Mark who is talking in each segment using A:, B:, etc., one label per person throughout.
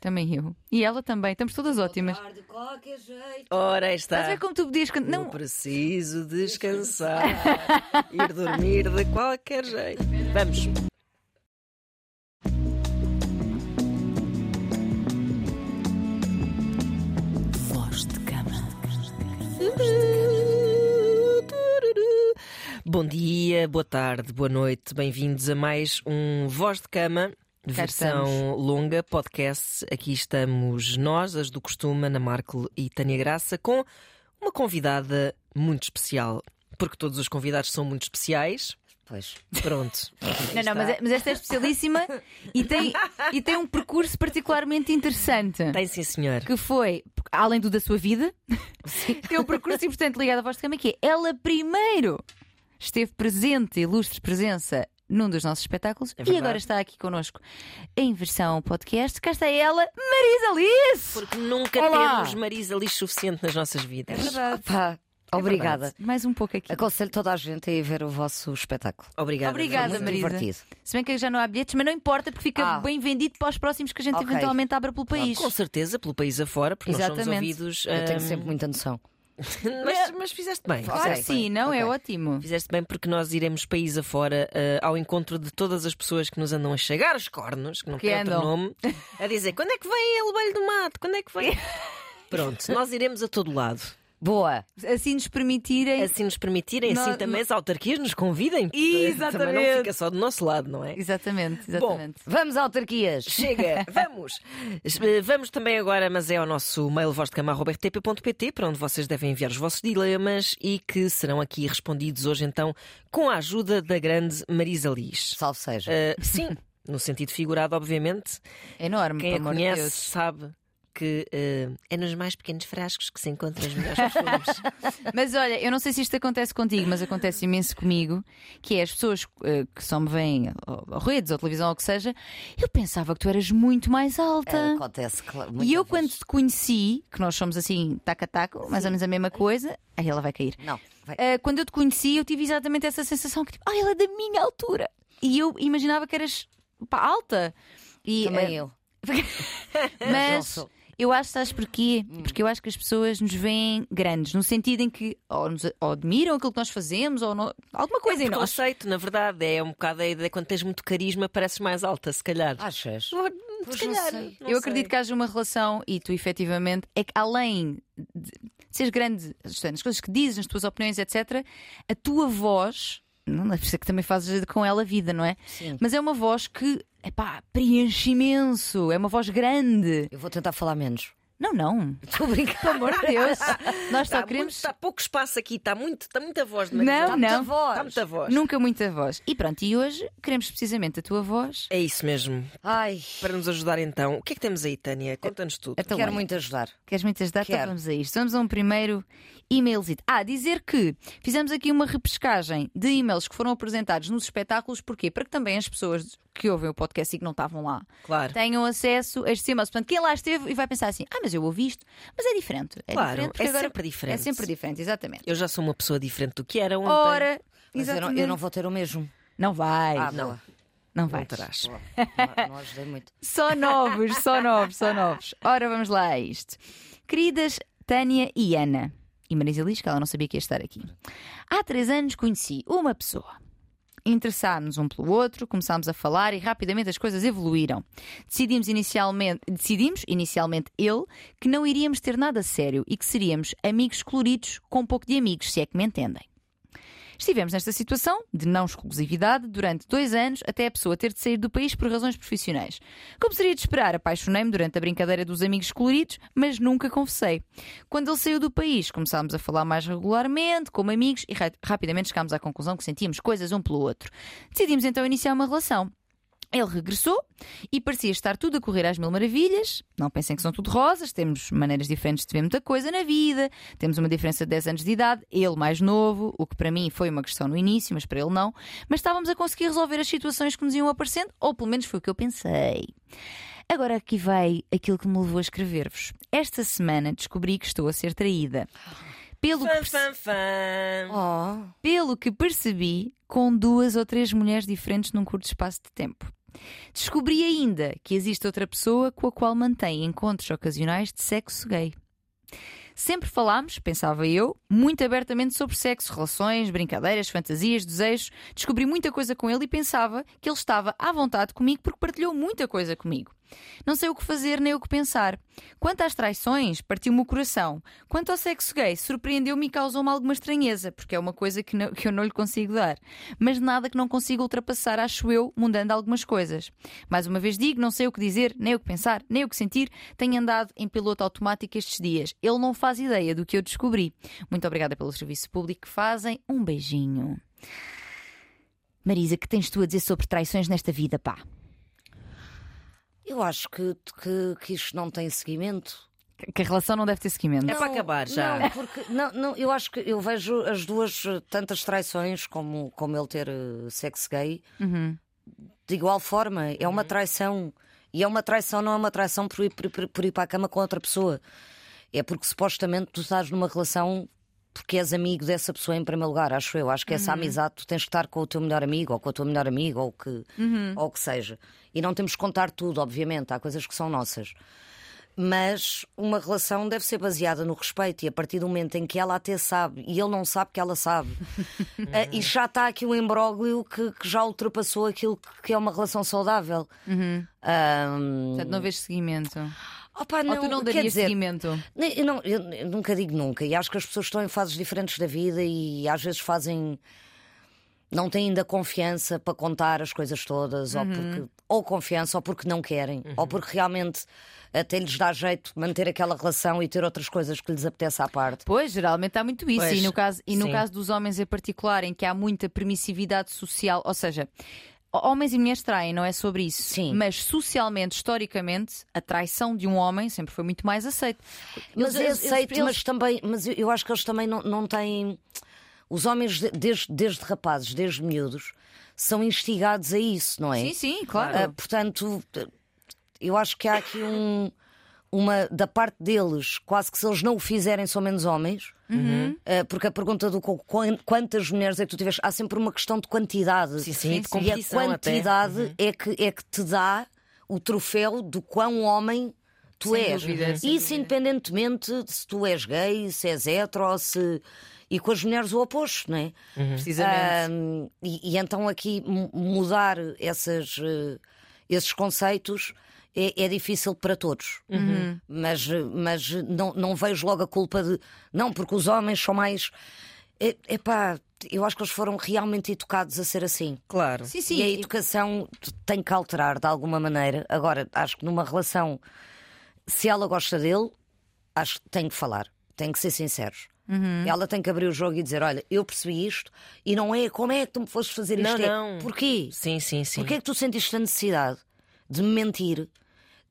A: Também eu. E ela também. Estamos todas ótimas.
B: De qualquer jeito.
C: Ora, aí
A: Estás a ver
C: está.
A: como tu podias cantar?
C: Não
A: Não,
C: preciso descansar. Ir dormir de qualquer jeito. Vamos.
A: voz de cama.
C: Bom dia, boa tarde, boa noite, bem-vindos a mais um Voz de Cama, versão longa, podcast. Aqui estamos nós, as do costume, Ana Marco e Tânia Graça, com uma convidada muito especial, porque todos os convidados são muito especiais.
B: Pois.
C: Pronto.
A: Não, não, mas, é- mas esta é especialíssima e tem, e tem um percurso particularmente interessante.
C: Tem sim, senhor.
A: Que foi, além do da sua vida, tem um percurso importante ligado à voz de cama, que é ela primeiro esteve presente, ilustre presença num dos nossos espetáculos e
C: verdade.
A: agora está aqui connosco em versão podcast. Cá está ela, Marisa Alice!
C: Porque nunca
A: Olá.
C: temos Marisa lixo suficiente nas nossas vidas.
A: verdade.
B: Pá, obrigada.
A: Mais um pouco aqui.
B: Aconselho toda a gente a ir ver o vosso espetáculo.
C: Obrigada.
A: Obrigada,
B: Muito
A: Marisa.
B: divertido.
A: Se bem que já não há bilhetes, mas não importa porque fica
B: Ah.
A: bem vendido para os próximos que a gente
B: Ok.
A: eventualmente abra pelo país.
C: Com certeza, pelo país afora, porque nós somos
A: Exatamente.
C: ouvidos.
B: Eu tenho
C: hum,
B: sempre muita noção.
C: mas, mas fizeste bem.
A: Claro
B: Ok,
A: que sim, não? É
B: ok.
A: ótimo.
C: Fizeste bem porque nós iremos país afora eh, ao encontro de todas as pessoas que nos andam a chegar os cornos, que não
A: Que
C: tem outro
A: andam.
C: nome, a dizer quando é que vem ele velho do mato? Quando é que vem? Pronto, nós iremos a todo lado.
B: Boa.
A: Assim nos permitirem.
C: Assim nos permitirem, assim
A: Nós-
C: também as autarquias nos convidem.
A: Exatamente.
C: Também não fica só do nosso lado, não é?
A: Exatamente, exatamente.
B: Vamos autarquias.
C: Chega, vamos! Vamos também agora, mas é ao nosso mail vozdecama.rtp.pt, para onde vocês devem enviar os vossos dilemas e que serão aqui respondidos hoje, então, com a ajuda da grande Marisa Liz.
B: Salve seja.
C: Eh, sim, no sentido figurado, obviamente.
A: É enorme,
C: Quem a conhece
A: Deus.
C: sabe que eh, é nos mais pequenos frascos que se encontram os melhores perfumes.
A: Mas olha, eu não sei se isto acontece contigo, mas acontece imenso comigo, que é as pessoas eh, que só me veem ou redes ou televisão ou o que seja, eu pensava que tu eras muito mais alta.
B: É, acontece, claro.
A: e eu, quando te conheci, que nós somos assim, taca-taco, mais ou menos a mesma coisa, aí ela vai cair.
B: Não, vai.
A: Ah, quando eu te conheci, eu tive exatamente essa sensação que tipo, ah, ela é da minha altura. E eu imaginava que eras pá, alta. E,
B: Também eu.
A: Mas. Eu acho, sabes porquê? Porque eu acho que as pessoas nos veem grandes, no sentido em que ou, nos, ou admiram aquilo que nós fazemos, ou não- alguma coisa em nós.
C: Conceito, na verdade, é um bocado a ideia quando tens muito carisma, pareces mais alta, se calhar.
B: Achas?
C: Se calhar.
B: não sei.
C: não
A: eu
C: sei.
A: acredito que haja uma relação e tu efetivamente é que além de seres grande é, nas coisas que dizes, nas tuas opiniões, etc., a tua voz, não é por isso que também fazes com ela a vida, não é?
B: Sim.
A: Mas é uma voz que, epá, preenche imenso, é uma voz grande.
B: Eu vou tentar falar menos.
A: Não, não.
B: Estou a brincar.
A: Pelo amor de Deus. Nós só
C: Está,
A: queremos.
C: muito, está pouco espaço aqui, está, muito, está muita voz de
A: Não,
C: Marisa.
B: Está muita
A: não.
B: voz.
C: Está muita voz.
A: Nunca muita voz. E pronto, e hoje queremos precisamente a tua voz.
C: É isso mesmo.
B: Ai,
C: Para nos ajudar então, o que é que temos aí, Tânia? Conta-nos tudo.
A: Então,
B: quero
A: olha,
B: muito ajudar.
A: Queres muitas datas?
B: Quero.
A: Vamos a isto. Vamos a um primeiro e-mailzito. Ah, dizer que fizemos aqui uma repescagem de e-mails que foram apresentados nos espetáculos. Porquê? Para que também as pessoas que ouvem o podcast e que não estavam lá
C: Claro.
A: tenham acesso a estes e-mails. Portanto, quem lá esteve e vai pensar assim: ah, mas eu ouvi isto. Mas é diferente. É
C: Claro,
A: diferente
C: é
A: agora-
C: sempre diferente.
A: É sempre diferente, exatamente.
C: Eu já sou uma pessoa diferente do que era ontem.
A: Ora,
B: Mas eu não, eu não vou ter o mesmo.
A: Não vai.
B: Ah,
C: não.
A: não vai.
B: Não, não ajudei muito.
A: Só novos, só novos, só novos. Ora, vamos lá a isto. Queridas Tânia e Ana, e Marisa Liz, que ela não sabia que ia estar aqui. Há três anos conheci uma pessoa. Interessámos um pelo outro, começámos a falar e rapidamente as coisas evoluíram. Decidimos inicialmente, decidimos inicialmente ele que não iríamos ter nada sério e que seríamos amigos coloridos com um pouco de amigos, se é que me entendem. Estivemos nesta situação de não exclusividade durante dois anos até a pessoa ter de sair do país por razões profissionais. Como seria de esperar, apaixonei-me durante a brincadeira dos amigos coloridos, mas nunca confessei. Quando ele saiu do país, começámos a falar mais regularmente, como amigos, e ra- rapidamente chegámos à conclusão que sentíamos coisas um pelo outro. Decidimos então iniciar uma relação. Ele regressou e parecia estar tudo a correr às mil maravilhas. Não pensem que são tudo rosas, temos maneiras diferentes de ver muita coisa na vida, temos uma diferença de 10 anos de idade, ele mais novo, o que para mim foi uma questão no início, mas para ele não. Mas estávamos a conseguir resolver as situações que nos iam aparecendo, ou pelo menos foi o que eu pensei. Agora aqui vai aquilo que me levou a escrever-vos. Esta semana descobri que estou a ser traída. Pelo que
C: Fã,
A: perce-
C: fã, fã.
B: Oh,
A: pelo que percebi, com duas ou três mulheres diferentes num curto espaço de tempo. Descobri ainda que existe outra pessoa com a qual mantém encontros ocasionais de sexo gay. Sempre falámos, pensava eu, muito abertamente sobre sexo, relações, brincadeiras, fantasias, desejos. Descobri muita coisa com ele e pensava que ele estava à vontade comigo porque partilhou muita coisa comigo. Não sei o que fazer nem o que pensar. Quanto às traições, partiu-me o coração. Quanto ao sexo gay, surpreendeu-me e causou-me alguma estranheza, porque é uma coisa que, não- que eu não lhe consigo dar. Mas nada que não consiga ultrapassar, acho eu, mudando algumas coisas. Mais uma vez digo, não sei o que dizer, nem o que pensar, nem o que sentir. Tenho andado em piloto automático estes dias. Ele não faz ideia do que eu descobri. Muito obrigada pelo serviço público que fazem. Um beijinho. Marisa, que tens tu a dizer sobre traições nesta vida, pá?
B: Eu acho que, que, que isto não tem seguimento.
A: Que a relação não deve ter seguimento.
C: É para acabar já.
B: Não, porque não, não, eu acho que eu vejo as duas eh, tantas traições como, como ele ter eh, sexo gay de igual forma. É uma traição. E é uma traição, não é uma traição por ir, por- por ir para a cama com outra pessoa. É porque supostamente tu estás numa relação porque és amigo dessa pessoa em primeiro lugar, acho eu. Acho que essa amizade tu tens que estar com o teu melhor amigo ou com a tua melhor amiga ou o que, ou o que seja. E não temos que contar tudo, obviamente. Há coisas que são nossas. Mas uma relação deve ser baseada no respeito e a partir do momento em que ela até sabe e ele não sabe que ela sabe, eh, e já está aqui um imbróglio que, que já ultrapassou aquilo que- é uma relação saudável. Ahm,
A: Portanto, não vês seguimento.
B: Opa,
A: Ou tu não darias
B: dizer,
A: seguimento?
B: não- eu- eu nunca digo nunca, e acho que as pessoas estão em fases diferentes da vida e às vezes fazem. Não têm ainda confiança para contar as coisas todas, ou, porque, ou confiança, ou porque não querem, ou porque realmente até lhes dá jeito manter aquela relação e ter outras coisas que lhes apetece à parte.
A: Pois, geralmente há muito isso.
C: Pois,
A: e no, caso, e no
C: sim.
A: caso dos homens em particular, em que há muita permissividade social, ou seja, homens e mulheres traem, não é sobre isso.
B: Sim.
A: Mas socialmente, historicamente, a traição de um homem sempre foi muito mais aceita.
B: Mas
A: Eles-
B: é
A: eles-
B: aceito,
A: eles-
B: mas também, mas eu, acho que eles também não, não têm. Os homens, de- desde, desde rapazes, desde miúdos, são instigados a isso, não é?
A: Sim, sim, claro.
B: Ah, portanto, eu acho que há aqui um, uma da parte deles, quase que se eles não o fizerem, são menos homens.
A: Uhum.
B: Ah, porque a pergunta do quantas mulheres é que tu tiveste, há sempre uma questão de quantidade.
C: Sim, sim, de
B: e a
C: até. Uhum.
B: quantidade é, que, é que te dá o troféu do quão homem tu
A: Sem
B: és.
A: dúvida, sem
B: Isso independentemente de se tu és gay, se és hetero, ou se. E com as mulheres o oposto, não é?
A: Precisamente.
B: Ahm, e, e então aqui mu- mudar essas, eh, esses conceitos é, é difícil para todos. Mas, eh, mas não, não vejo logo a culpa de. Não, porque os homens são mais. É, epá, eu acho que eles foram realmente educados a ser assim.
C: Claro.
A: sim, sim.
B: E a educação tem que alterar de alguma maneira. Agora, acho que numa relação, se ela gosta dele, acho que tem que falar, tem que ser sinceros.
A: Uhum.
B: Ela tem que abrir o jogo e dizer: Olha, eu percebi isto e não é como é que tu me foste fazer
C: Não,
B: isto. É,
C: não.
B: Porquê?
C: Sim, sim, sim.
B: Porquê é que tu sentiste a necessidade de me mentir,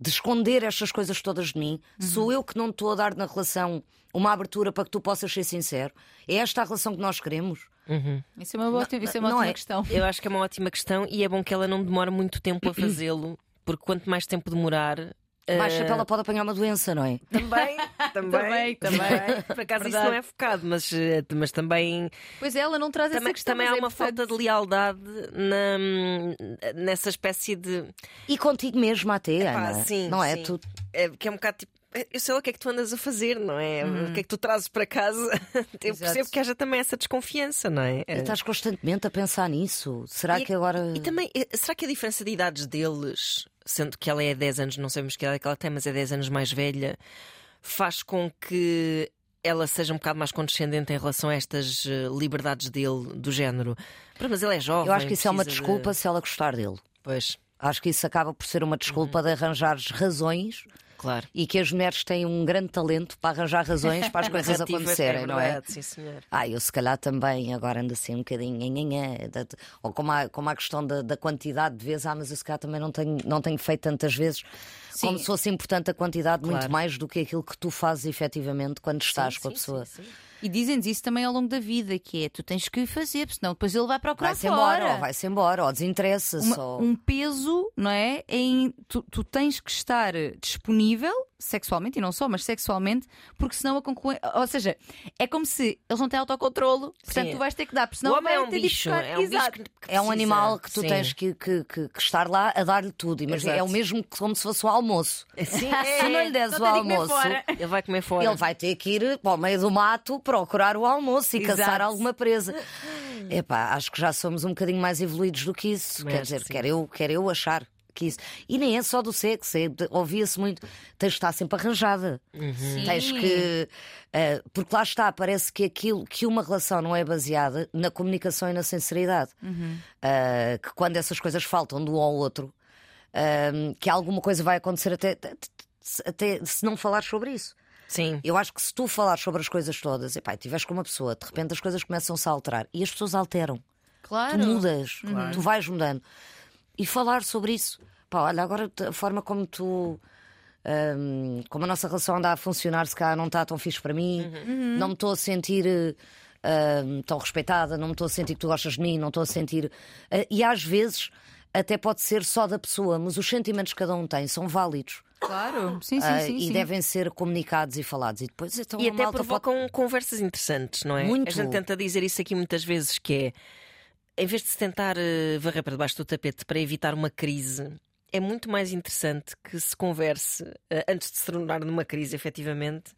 B: de esconder estas coisas todas de mim?
A: Uhum.
B: Sou eu que não estou a dar na relação uma abertura para que tu possas ser sincero? É esta a relação que nós queremos?
A: Isso é uma, boa, isso é uma
B: não
A: ótima
B: é.
A: questão.
C: Eu acho que é uma ótima questão e é bom que ela não demore muito tempo a fazê-lo, porque quanto mais tempo demorar.
B: Mais
C: eh,
B: chapéu ela pode apanhar uma doença, não é?
C: Também, também,
A: Também, também.
C: Por acaso isso
A: Verdade.
C: não é focado, mas, eh, mas também,
A: Pois ela não traz essa
C: também,
A: questão.
C: também há
A: é
C: uma
A: importante.
C: falta de lealdade na, nessa espécie de.
B: E contigo mesmo até,
C: Pá,
B: Ana.
C: sim,
B: não é?
C: sim.
B: Tu
C: É, que é um bocado tipo. Eu sei lá o que é que tu andas a fazer, não é? O que é que tu trazes para casa? Eu
A: Exato.
C: percebo que haja também essa desconfiança, não é?
B: estás constantemente a pensar nisso. Será
C: E-
B: que agora.
C: E também, eh, será que a diferença de idades deles, sendo que ela é 10 anos, não sabemos que idade é que ela tem, mas é 10 anos mais velha, faz com que ela seja um bocado mais condescendente em relação a estas eh, liberdades dele, do género? Mas ele é jovem.
B: Eu acho que isso é uma desculpa
C: de-
B: se ela gostar dele.
C: Pois,
B: Acho que isso acaba por ser uma desculpa de arranjares razões
C: claro.
B: e que as mulheres têm um grande talento para arranjar razões para as coisas acontecerem,
C: é
B: não é?
C: Sim, senhor.
B: Ah, eu se calhar também agora ando assim um bocadinho. Ou como há, como há a questão da, da quantidade de vezes, ah, mas eu se calhar também não tenho, não tenho feito tantas vezes. Como se fosse importante a quantidade muito
C: Claro.
B: mais do que aquilo que tu fazes efetivamente quando estás
C: Sim,
B: com a
C: sim,
B: pessoa.
C: sim, sim.
A: E dizem-nos isso também ao longo da vida, que é tu tens que fazer, porque senão depois ele vai procurar
B: Vai-se embora, ou vai-se embora, ou desinteressa
A: Uma-
B: só.
A: um peso, não é? Em tu, tu tens que estar disponível sexualmente, e não só, mas sexualmente, porque senão a concorrência. Ou seja, é como se eles não têm autocontrolo, portanto
C: Sim.
A: tu vais ter que dar, porque senão
C: o homem
A: vai
C: é um bicho, é um bicho que, que
B: É um animal que tu
C: Sim.
B: tens que, que- que- que estar lá a dar-lhe tudo. Imagina, é o mesmo que como se fosse o almoço.
C: Sim,
B: Se não
C: é.
B: lhe des o almoço.
C: Ele vai comer fora.
B: ele vai ter que ir para o meio do mato procurar o almoço e
A: Exato.
B: caçar alguma presa. Epá, acho que já somos um bocadinho mais evoluídos do que isso.
C: Também
B: Quer dizer,
C: sim.
B: quero eu, quero eu achar que isso. E nem é só do sexo, é ouvia-se muito. Tens de estar sempre arranjada.
A: Sim.
B: Tens que. eh, porque lá está, parece que aquilo que uma relação não é baseada na comunicação e na sinceridade. Eh, que quando essas coisas faltam de um ao outro, eh, que alguma coisa vai acontecer até, até se não falar sobre isso.
C: Sim.
B: Eu acho que se tu falares sobre as coisas todas, e estiveres com uma pessoa, de repente as coisas começam-se a alterar e as pessoas alteram.
A: Claro.
B: Tu mudas, tu vais mudando. E falar sobre isso. Pá, olha, agora a forma como tu. hum, como a nossa relação anda a funcionar, se cá não está tão fixe para mim, não me estou a sentir hum, tão respeitada, não me estou a sentir que tu gostas de mim, não estou a sentir. Ah, e às vezes até pode ser só da pessoa, mas os sentimentos que cada um tem são válidos.
A: Claro. Sim, sim,
B: ah,
A: sim.
B: e
A: sim.
B: devem ser comunicados e falados. E depois então
C: E até
B: malta pode-
C: provocam conversas interessantes, não é?
B: Muito.
C: A gente tenta dizer isso aqui muitas vezes, que é em vez de se tentar eh, varrer para debaixo do tapete para evitar uma crise, é muito mais interessante que se converse eh, antes de se tornar numa crise, efetivamente.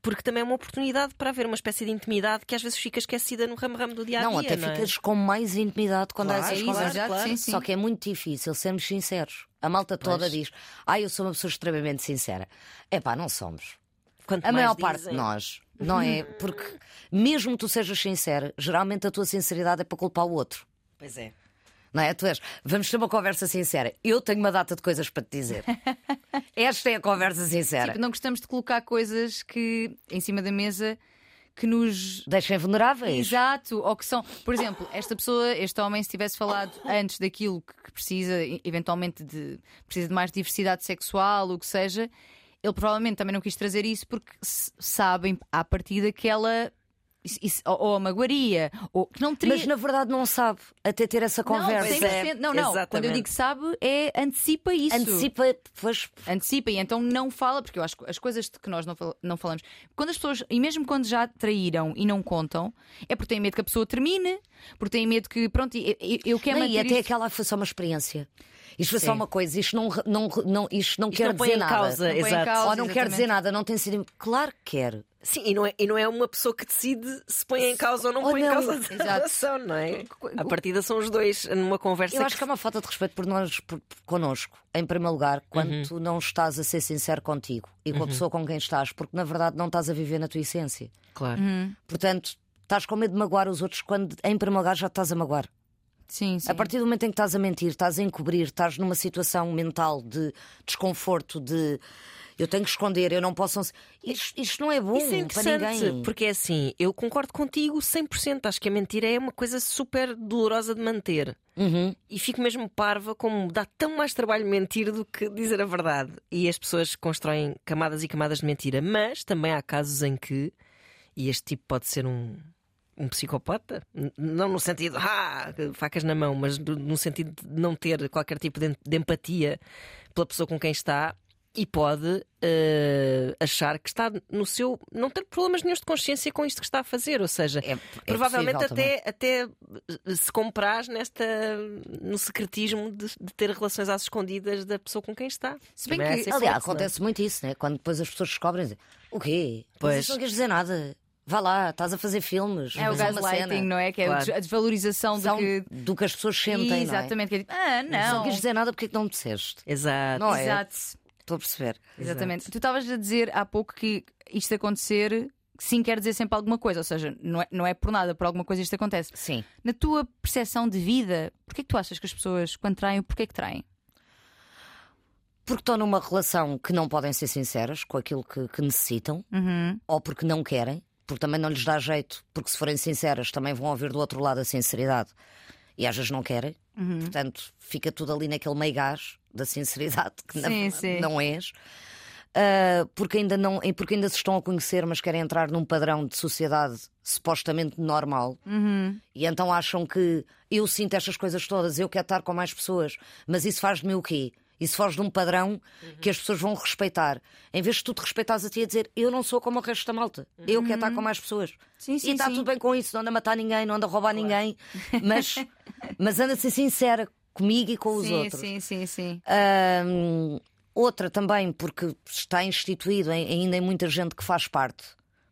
C: Porque também é uma oportunidade para haver uma espécie de intimidade que às vezes fica esquecida no ramo-ramo do dia a dia.
B: Não, até
C: é?
B: ficas com mais intimidade quando há
C: Claro,
B: essas
A: é isso,
B: conversas.
A: exato, sim, sim.
B: Só que é muito difícil sermos sinceros. A malta toda
C: Pois.
B: diz: Ah, eu sou uma pessoa extremamente sincera. É pá, não somos.
C: Quanto
B: A maior parte
C: dizem-
B: de nós, não é? Porque mesmo tu sejas sincera, geralmente a tua sinceridade é para culpar o outro.
C: Pois é.
B: Não é? Tu és, vamos ter uma conversa sincera. Eu tenho uma data de coisas para te dizer. Esta é a conversa sincera.
A: Tipo, não gostamos de colocar coisas que em cima da mesa que nos
B: Deixem vulneráveis.
A: Exato, ou que são, por exemplo, esta pessoa, este homem, se tivesse falado antes daquilo que precisa, eventualmente de precisa de mais diversidade sexual, o que seja, ele provavelmente também não quis trazer isso porque sabem à partida que ela isso- isso- ou, ou a magoaria, ou que não teria.
B: Mas na verdade não sabe até ter essa conversa.
A: Não, 100%, não, não. Quando eu digo sabe, é antecipa isso.
B: Antecipa, pois,
A: antecipa e então não fala, porque eu acho que as coisas que nós não, fal- não falamos, quando as pessoas, e mesmo quando já traíram e não contam, é porque têm medo que a pessoa termine, porque têm medo que, pronto, eu, eu- quero
B: Não, e até
A: isto-
B: aquela foi só uma experiência. Isto foi
C: Sim.
B: só uma coisa, isto não, não, não, isto não
C: Isto
B: quer
C: não
B: dizer
C: em
B: nada.
C: causa,
A: Não
C: exato.
A: causa.
B: Ou não quer dizer nada, não tem sido. Claro que quer.
C: Sim, e não, é, e não é uma pessoa que decide se põe em causa ou não
B: Ou
C: põe em
B: não.
C: causa a relação, não é? A partida são os dois numa conversa
B: Eu
C: que
B: acho que é uma falta de respeito por nós, por, por- connosco, em primeiro lugar, quando
C: Uhum.
B: tu não estás a ser sincero contigo e com a pessoa com quem estás, porque na verdade não estás a viver na tua essência.
C: Claro.
B: Portanto, estás com medo de magoar os outros quando, em primeiro lugar, já estás a magoar.
A: Sim, sim.
B: A partir do momento em que estás a mentir, estás a encobrir, estás numa situação mental de desconforto, de eu tenho que esconder, eu não posso. Isto, isto não é bom
C: Isso é
B: para ninguém.
C: porque é assim, eu concordo contigo 100%. Acho que a mentira é uma coisa super dolorosa de manter.
B: Uhum.
C: E fico mesmo parva como dá tão mais trabalho mentir do que dizer a verdade. E as pessoas constroem camadas e camadas de mentira. Mas também há casos em que, e este tipo pode ser um, um psicopata, não no sentido, ah, facas na mão, mas no sentido de não ter qualquer tipo de empatia pela pessoa com quem está. E pode eh, achar que está no seu. não ter problemas nenhum de consciência com isto que está a fazer. Ou seja,
B: É- é
C: provavelmente
B: também.
C: até, até eh, se compraz nesta, no secretismo de, de ter relações às escondidas da pessoa com quem está.
A: Se bem
C: Também
A: que-
C: esse
B: Aliás,
C: efeito, não é?
B: acontece muito isso, né? Quando depois as pessoas descobrem, dizem, o quê?
C: Pois.
B: Mas não queres dizer nada. Vá lá, estás a fazer filmes.
A: É o
B: uma
A: gaslighting, não é? Que é
C: Claro.
A: a desvalorização do que.
B: do que as pessoas sentem, não é?
A: Exatamente. Que é tipo, ah,
B: Se
A: não.
B: não queres dizer nada, porque é que não me disseste?
C: Exato.
B: Não é?
A: Exato.
B: Estou a perceber.
A: Exatamente. Tu estavas a dizer há pouco que isto acontecer sim quer dizer sempre alguma coisa, ou seja, não é, não é por nada, por alguma coisa isto acontece.
B: Sim.
A: Na tua percepção de vida, porquê que tu achas que as pessoas, quando traem, porquê que traem?
B: Porque estão numa relação que não podem ser sinceras com aquilo que, que necessitam,
A: Uhum.
B: ou porque não querem, porque também não lhes dá jeito, porque se forem sinceras também vão ouvir do outro lado a sinceridade e às vezes não querem.
A: Uhum.
B: Portanto, fica tudo ali naquele meio gás da sinceridade que
A: Sim,
B: verdade
A: sim.
B: não és. Ah, porque, ainda não, porque ainda se estão a conhecer, mas querem entrar num padrão de sociedade supostamente normal
A: Uhum.
B: e então acham que eu sinto estas coisas todas, eu quero estar com mais pessoas, mas isso faz de mim o quê? Isso foge de um padrão que as pessoas vão respeitar. Em vez de tu te respeitares a ti a dizer eu não sou como o resto da malta, eu quero estar com mais pessoas.
A: Sim, sim,
B: e está
A: sim.
B: tudo bem com isso, não anda a matar ninguém, não anda a roubar ninguém, mas, mas anda a ser sincera comigo e com os
A: sim,
B: outros.
A: sim, sim, sim.
B: Ahm, outra também, porque está instituído em- ainda em muita gente que faz parte.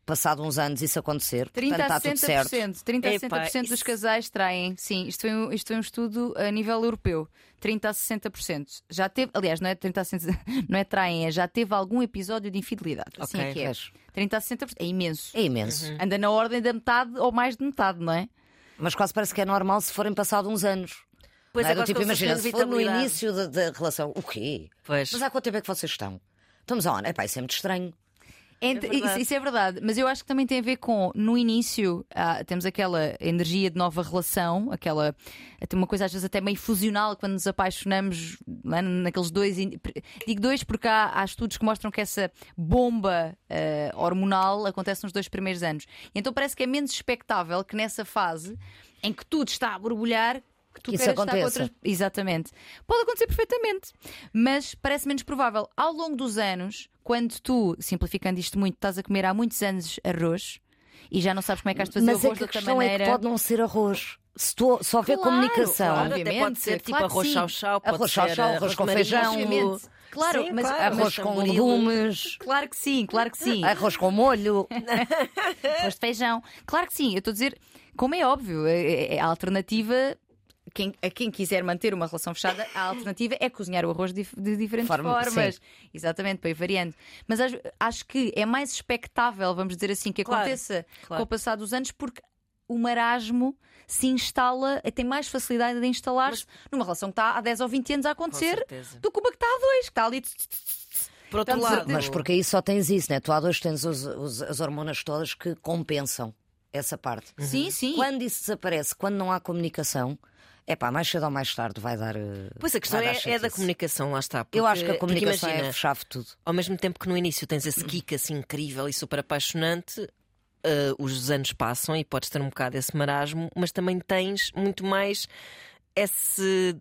B: Passado uns anos isso acontecer,
A: 30
B: portanto
A: a
B: está tudo certo.
A: 60%, 30 a
C: Epá,
A: 60% dos
C: isso-
A: casais traem. Sim, isto foi, um, isto foi um estudo a nível europeu. 30 a 60%. Já teve, aliás, não é 30 a 60%, não é traem, é já teve algum episódio de infidelidade. Assim
C: Ok,
A: é que é.
B: vês.
A: 30 a 60% é imenso.
B: É imenso.
A: Anda na ordem da metade ou mais de metade, não é?
B: Mas quase parece que é normal se forem passados uns anos.
C: Pois
B: Não é?
C: é,
B: Do tipo, imagina, se for no início da, da relação, o quê?
C: Pois.
B: Mas há quanto tempo é que vocês estão? Estamos aonde? Epá, isso é muito estranho.
A: Entre-
C: verdade.
A: isso, isso é verdade, mas eu acho que também tem a ver com no início ah, temos aquela energia de nova relação, aquela tem uma coisa às vezes até meio fusional quando nos apaixonamos lá naqueles dois. Digo dois porque há, há estudos que mostram que essa bomba ah, hormonal acontece nos dois primeiros anos. Então parece que é menos expectável que nessa fase em que tudo está a borbulhar. Que tu
B: Que isso
A: queiras estar com outras Exatamente. Pode acontecer perfeitamente, mas parece menos provável. Ao longo dos anos, quando tu, simplificando isto muito, estás a comer há muitos anos arroz e já não sabes como é que has de fazer
B: Mas
A: o
B: é
A: arroz
B: que a questão
A: maneira.
B: é que pode não ser arroz. Se, tu, se houver
A: Claro,
B: comunicação,
A: claro.
C: Até pode
A: Obviamente,
C: ser tipo
A: claro
C: arroz chau-chau, pode
B: Arroz
C: ser
B: chau-chau, arroz com feijão.
A: Obviamente. Claro,
C: Sim,
A: mas
C: claro.
B: arroz
C: mas
B: com legumes,
A: Claro que sim, claro que sim.
B: arroz com molho.
A: Arroz de feijão. Claro que sim, eu estou a dizer, como é óbvio, é- é- a alternativa. Quem, a quem quiser manter uma relação fechada, a alternativa é cozinhar o arroz de, de diferentes
B: Forma-
A: formas.
B: sim.
A: Exatamente, para ir variando. Mas acho, acho que é mais expectável, vamos dizer assim, que
C: Claro,
A: aconteça
C: claro.
A: com o passar dos anos, porque o marasmo se instala, tem mais facilidade de instalar-se numa relação que está há 10 ou 20 anos a acontecer do que uma que está há dois, que está ali.
C: Por outro lado,
B: Mas porque aí só tens isso, né? Tu há dois tens os- os- as hormonas todas que compensam essa parte.
A: Sim, sim.
B: Quando isso desaparece, quando não há comunicação, é pá, mais cedo ou mais tarde vai dar. eh,
C: Pois a questão é, é da comunicação, lá está.
B: Eu acho que a
C: porque- porque
B: comunicação é
C: imagina,
B: chave de tudo.
C: Ao mesmo tempo que no início tens esse kick assim incrível e super apaixonante, eh, os anos passam e podes ter um bocado esse marasmo, mas também tens muito mais esse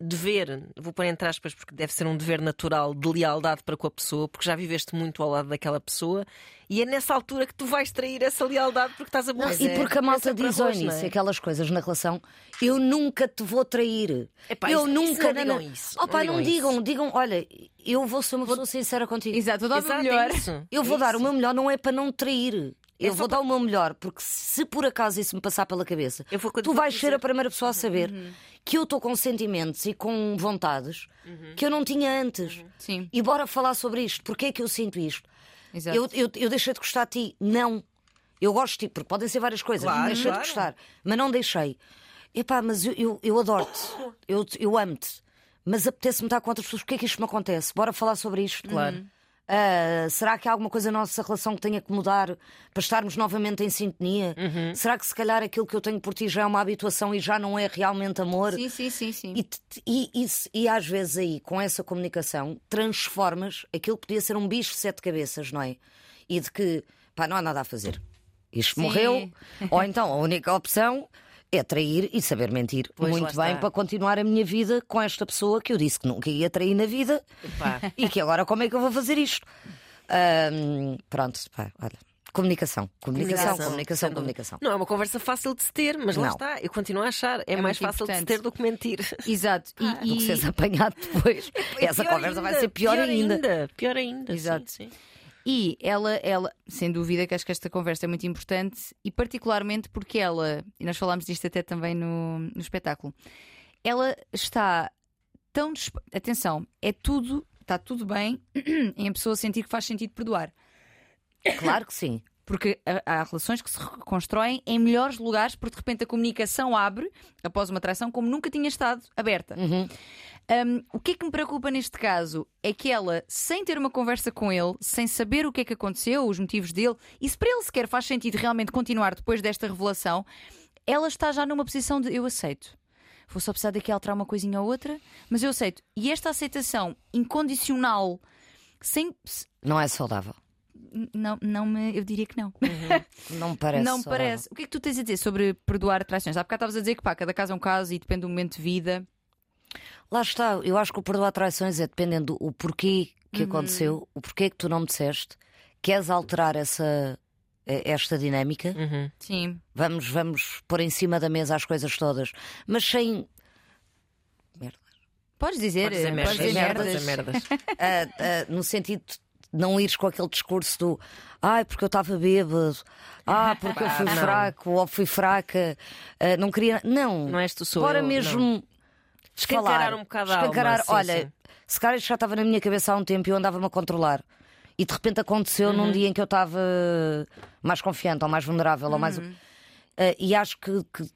C: dever, vou pôr entre aspas, porque deve ser um dever natural de lealdade para com a pessoa, porque já viveste muito ao lado daquela pessoa e é nessa altura que tu vais trair essa lealdade porque estás a
B: Não,
C: morrer.
B: e porque a malta
C: É
B: diz ao início
C: é?
B: aquelas coisas na relação, eu nunca te vou trair.
C: Epá,
B: eu
C: isso- isso
B: nunca.
C: não digam isso,
B: Oh,
C: não
B: pá, não,
C: digam
B: digam,
C: isso.
B: digam, olha, eu vou ser uma pessoa sincera contigo.
A: Exato, vou dar o meu
C: Exato,
A: melhor.
C: é isso.
B: Eu vou
C: É
B: dar o
C: isso.
B: meu melhor, não é para não trair.
C: É
B: Eu vou
C: para-
B: dar o meu melhor, porque se por acaso isso me passar pela cabeça,
C: Eu vou-
B: tu vais
C: dizer-
B: ser a primeira pessoa a saber
A: Uhum.
B: Que eu estou com sentimentos e com vontades
C: Uhum.
B: que eu não tinha antes.
A: Sim,
B: E bora falar sobre isto. Porquê é que eu sinto isto?
A: exato.
B: Eu, eu, eu deixei de gostar de ti? Não. Eu gosto de ti, porque podem ser várias coisas.
C: Claro,
B: deixei
C: claro.
B: de gostar, mas não deixei. Epá, mas eu, eu, eu adoro-te, eu, eu amo-te, mas apetece-me estar com outras pessoas. Porquê é que isto me acontece? Bora falar sobre isto.
C: Claro.
B: Ah, será que há alguma coisa na nossa relação que tenha que mudar para estarmos novamente em sintonia?
C: Uhum.
B: Será que se calhar aquilo que eu tenho por ti já é uma habituação e já não é realmente amor?
A: Sim, sim, sim, sim.
B: E, e, e e às vezes aí, com essa comunicação, transformas aquilo que podia ser um bicho de sete cabeças, não é? E de que, pá, não há nada a fazer. Isto
A: Sim.
B: morreu. Ou então a única opção é trair e saber mentir
C: Pois,
B: muito
C: lá
B: bem para continuar a minha vida com esta pessoa que eu disse que nunca ia trair na vida
C: Epá.
B: e que agora como é que eu vou fazer isto? Ahm, pronto, pá, olha. Comunicação, comunicação, comunicação, comunicação.
C: Não é uma conversa fácil de se ter, mas lá
B: Não.
C: está. Eu continuo a achar. É, mais
A: muito
C: fácil de se
A: importante.
C: ter do que mentir.
A: Exato. E,
B: Do que
A: e-
B: seres apanhado depois. Essa
C: Pior
B: conversa vai
C: ainda,
B: ser pior, ainda.
C: Pior ainda.
A: Exato.
C: Sim, sim.
A: E ela, ela, sem dúvida que acho que esta conversa é muito importante e particularmente porque ela, e nós falámos disto até também no, no espetáculo, ela está tão. disp- Atenção, é tudo, está tudo bem em a pessoa sentir que faz sentido perdoar.
B: Claro que sim.
A: Porque há, relações que se constroem em melhores lugares, porque de repente a comunicação abre após uma traição como nunca tinha estado aberta. Um, o que é que me preocupa neste caso é que ela, sem ter uma conversa com ele, sem saber o que é que aconteceu, os motivos dele, e se para ele sequer faz sentido realmente continuar depois desta revelação, ela está já numa posição de eu aceito. Vou só precisar daqui alterar uma coisinha ou outra, mas eu aceito. E esta aceitação incondicional, sem.
B: Não é saudável.
A: Não, não me. Eu diria que não.
B: Não me parece.
A: não parece. O que é que tu tens a dizer sobre perdoar traições? Há bocado estavas a dizer que pá, cada caso é um caso e depende do momento de vida.
B: Lá está, eu acho que o perdoar traições é dependendo do o porquê
A: Uhum.
B: que aconteceu, o porquê que tu não me disseste, queres alterar essa, eh, esta dinâmica,
C: Uhum.
A: Sim.
B: vamos, vamos pôr em cima da mesa as coisas todas, mas sem. Merda.
A: Podes dizer,
C: Pode dizer
A: eh,
C: merdas.
A: podes dizer
B: merdas.
A: merdas.
C: Merdas.
B: Ah, ah, no sentido de não ires com aquele discurso do ai, porque eu estava bêbado, ah, porque eu fui
C: Não.
B: fraco ou fui fraca, ah, não queria. Não,
C: Não és tu, sou
B: Bora
C: eu,
B: mesmo
C: não. Escancarar
B: falar.
C: um bocado a alma,
B: Escancarar,
C: sim,
B: olha,
C: sim.
B: se calhar isto já estava na minha cabeça há um tempo e eu andava-me a controlar. E de repente aconteceu
C: Uhum.
B: num dia em que eu estava mais confiante ou mais vulnerável ou mais.
C: Uhum.
B: Ah, e acho que, que,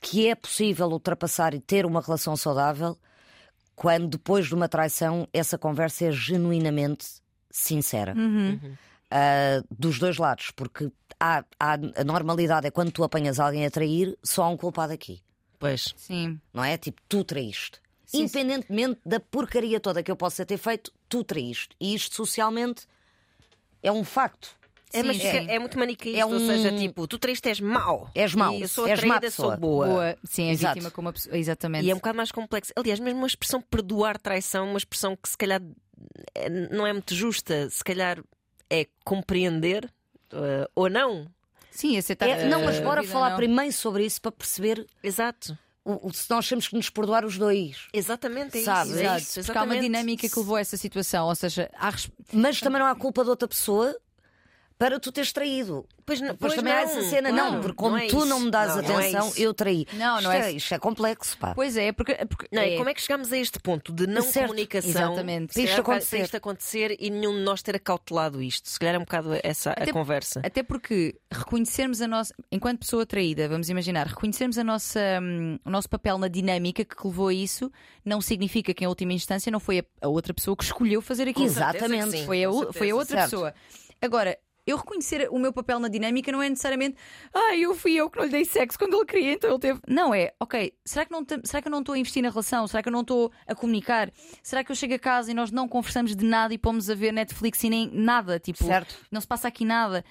B: que é possível ultrapassar e ter uma relação saudável quando depois de uma traição essa conversa é genuinamente sincera.
C: Uhum.
B: Ah, dos dois lados, porque há, há- a normalidade é quando tu apanhas alguém a trair, só há um culpado aqui.
C: Pois.
A: Sim.
B: Não é? Tipo, tu traíste.
A: Sim,
B: Independentemente da porcaria toda que eu possa ter feito, tu traíste. E isto socialmente é um facto.
C: É, mas
A: Sim,
C: fica-
A: sim.
C: é muito maniqueísta,
B: É
C: ou
B: um-
C: seja, tipo, tu traíste és mau.
B: És mau,
C: E eu sou
B: és
C: atraída, sou boa.
A: Boa. Sim, a
B: Exato.
A: vítima como uma pessoa. Exatamente.
C: E é um bocado mais complexo. Aliás, mesmo a expressão perdoar traição, uma expressão que se calhar não é muito justa, se calhar é compreender eh, ou não.
A: Sim, aceitar.
B: É- não, mas bora
A: vida,
B: falar
A: não.
B: primeiro sobre isso para perceber
C: Exato.
B: o, o- se nós temos que nos perdoar os dois.
C: Exatamente, é
B: Sabe,
C: isso. é
A: Exato,
C: isso,
A: porque há uma
C: exatamente.
A: dinâmica que levou a essa situação, ou seja, há
B: Mas também não há culpa de outra pessoa para tu teres traído.
C: Pois, não-
B: Depois
C: pois
B: também há
C: não,
B: essa cena,
C: claro,
B: não, porque como
C: é
B: tu não me dás
C: Não, não é
B: atenção,
C: isso.
B: eu traí.
A: Não, não
B: isto
A: é
B: é,
A: isso.
B: isto é complexo, pá.
A: Pois é, porque, porque
C: Não, é. Como é que chegamos a este ponto de não
B: Certo,
C: comunicação?
A: exatamente.
C: Se
B: isto acontecer.
C: isto acontecer e nenhum de nós ter acautelado isto. Se calhar é um bocado essa
A: Até-
C: a conversa.
A: Até porque reconhecermos a nossa, enquanto pessoa traída, vamos imaginar, reconhecermos a nossa, hum, o nosso papel na dinâmica que levou a isso, não significa que em última instância não foi a, a outra pessoa que escolheu fazer aquilo.
B: Exatamente.
C: sim.
A: Foi a, foi a outra
B: Certo.
A: pessoa. Agora, eu reconhecer o meu papel na dinâmica não é necessariamente ah, eu fui eu que não lhe dei sexo quando ele queria, então ele teve. Não, é, ok, será que, não te- será que eu não estou a investir na relação? Será que eu não estou a comunicar? Será que eu chego a casa e nós não conversamos de nada e pomos a ver Netflix e nem nada? Tipo,
B: Certo.
A: não se passa aqui nada.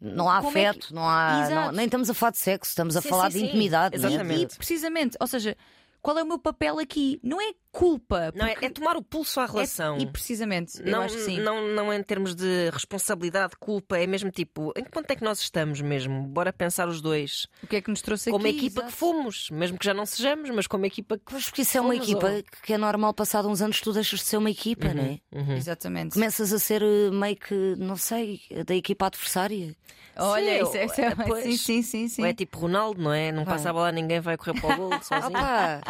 B: Não há
A: Como é que-
B: afeto, não há. Não- nem estamos a falar de sexo, estamos a
C: Sim,
B: falar
C: sim,
B: de
C: sim.
B: intimidade. é?
C: Exatamente.
A: E precisamente, ou seja, qual é o meu papel aqui? Não é culpa.
C: Não, é,
A: porque-
C: é tomar o pulso à relação.
A: é- e precisamente, eu
C: não,
A: acho que sim.
C: não, não em termos de responsabilidade, culpa, é mesmo tipo, em que ponto é que nós estamos mesmo? Bora pensar os dois.
A: O que é que nos trouxe
C: Como
A: aqui?
C: equipa
A: Exato.
C: que fomos, mesmo que já não sejamos, mas como equipa que
B: Pois porque isso é uma
C: fomos,
B: equipa
C: ou-
B: que é normal, passado uns anos, tu deixas de ser uma equipa, não é?
C: Uhum.
A: Exatamente.
B: Começas a ser eh, meio que, não sei, da equipa adversária.
A: Olha,
C: Sim,
A: isso, é- isso é,
C: é, pois.
A: sim, sim, sim, sim.
C: Ou é tipo Ronaldo, não é? Não passa a bola ninguém, vai correr para o gol sozinho.
B: Opa,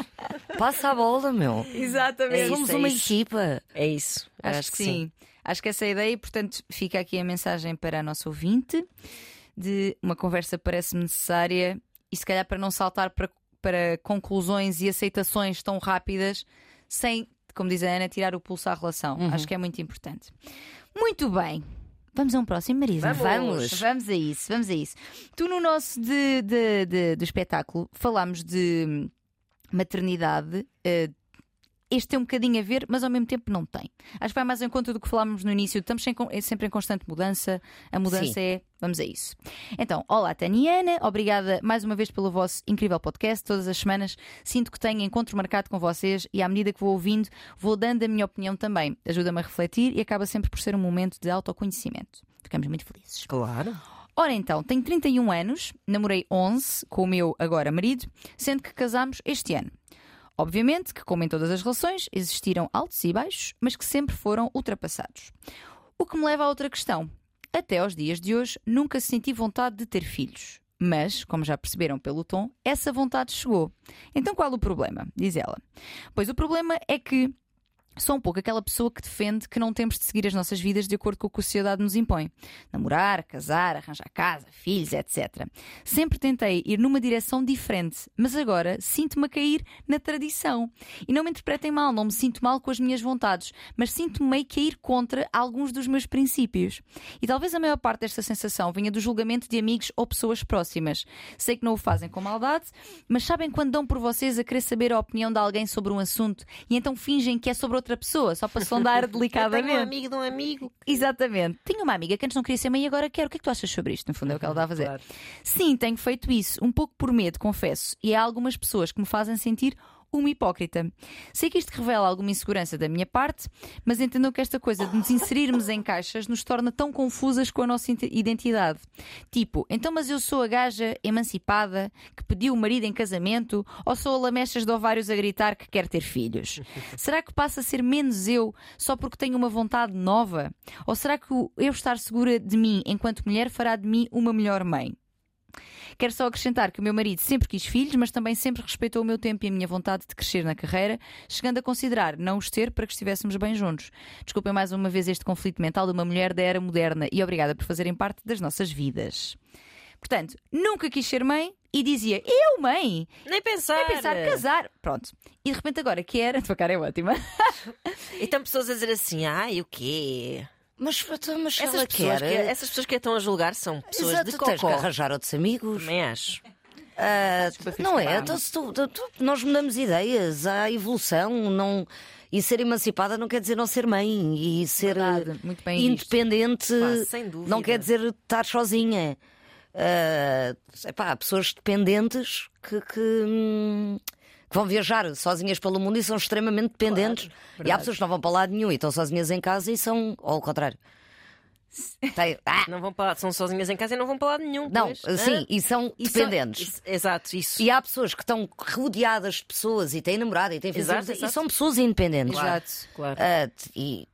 B: passa a bola, meu.
A: Exatamente.
C: É isso,
B: Somos
C: é
B: uma
C: isso.
B: equipa.
C: É isso.
A: Acho, que sim. Acho que essa é a ideia e, portanto, fica aqui a mensagem para a nossa ouvinte de uma conversa parece necessária e se calhar para não saltar para, para conclusões e aceitações tão rápidas sem, como diz a Ana, tirar o pulso à relação. Acho que é muito importante. Muito bem. Vamos a um próximo, Marisa.
C: Vamos.
A: Vamos a isso, vamos a isso. Tu, no nosso de, de- de- do espetáculo, falámos de maternidade. eh, este tem um bocadinho a ver, mas ao mesmo tempo não tem. Acho que vai mais em conta do que falámos no início. Estamos sem- sempre em constante mudança. A mudança
B: Sim.
A: é. Vamos a isso. Então, olá, Tânia e Ana. Obrigada mais uma vez pelo vosso incrível podcast. Todas as semanas sinto que tenho encontro marcado com vocês e à medida que vou ouvindo, vou dando a minha opinião também. Ajuda-me a refletir e acaba sempre por ser um momento de autoconhecimento. Ficamos muito felizes.
C: Claro.
A: Ora então, tenho 31 anos, namorei 11 com o meu agora marido, sendo que casámos este ano. Obviamente que, como em todas as relações, existiram altos e baixos, mas que sempre foram ultrapassados. O que me leva a outra questão. Até aos dias de hoje, nunca senti vontade de ter filhos. Mas, como já perceberam pelo tom, essa vontade chegou. Então qual o problema? Diz ela. Pois o problema é que Sou um pouco aquela pessoa que defende que não temos de seguir as nossas vidas de acordo com o que a sociedade nos impõe. Namorar, casar, arranjar casa, filhos, etc. Sempre tentei ir numa direção diferente, mas agora sinto-me a cair na tradição. E não me interpretem mal, não me sinto mal com as minhas vontades, mas sinto-me meio que a ir contra alguns dos meus princípios. E talvez a maior parte desta sensação venha do julgamento de amigos ou pessoas próximas. Sei que não o fazem com maldade, mas sabem quando dão por vocês a querer saber a opinião de alguém sobre um assunto e então fingem que é sobre outra pessoa, só para sondar
C: Eu tenho um
A: delicadamente.
C: amigo de um amigo.
A: Exatamente. Tinha uma amiga que antes não queria ser mãe e agora quer. O que é que tu achas sobre isto? No fundo é o que ela está a fazer.
C: Claro.
A: Sim, tenho feito isso, um pouco por medo, confesso, e há algumas pessoas que me fazem sentir uma hipócrita. Sei que isto revela alguma insegurança da minha parte, mas entendam que esta coisa de nos inserirmos em caixas nos torna tão confusas com a nossa identidade. Tipo, então, mas eu sou a gaja emancipada que pediu o marido em casamento ou sou a lamechas de ovários a gritar que quer ter filhos? Será que passa a ser menos eu só porque tenho uma vontade nova? Ou será que eu estar segura de mim enquanto mulher fará de mim uma melhor mãe? Quero só acrescentar que o meu marido sempre quis filhos, mas também sempre respeitou o meu tempo e a minha vontade de crescer na carreira, chegando a considerar não os ter para que estivéssemos bem juntos. Desculpem mais uma vez este conflito mental de uma mulher da era moderna e obrigada por fazerem parte das nossas vidas. Portanto, nunca quis ser mãe e dizia, eu, mãe?
C: Nem pensar.
A: Nem pensar, casar. Pronto. E de repente agora quer. A tua cara é ótima.
C: Então pessoas a dizer assim, ai, o quê?
B: Mas, então, mas
C: Essas
B: ela
C: pessoas,
B: quer.
C: que, essas pessoas que a estão a julgar são pessoas
B: Exato,
C: de
B: tens que
C: cocó.
B: arranjar outros amigos.
C: Também acho.
B: Ah, não é? Então, se tu- tu- tu- nós mudamos ideias, há evolução, não. E ser emancipada não quer dizer não ser mãe e ser eh,
A: muito bem visto.
B: independente
C: Pá, sem dúvida.
B: não quer dizer estar sozinha. Ah, epá, há pessoas dependentes que, que, hum, que vão viajar sozinhas pelo mundo e são extremamente dependentes. e há pessoas que não vão para lado nenhum e estão sozinhas em casa e são, ou ao contrário. Tem- ah,
C: Não vão para, são sozinhas em casa e não vão para lado nenhum.
B: não,
C: pois.
B: sim,
C: Hã?
B: e são
C: E são-
B: dependentes.
C: isso- exato, isso.
B: E há pessoas que estão rodeadas de pessoas e têm namorada e têm filhos e são pessoas independentes.
A: Exato.
C: Claro.
B: Ah, e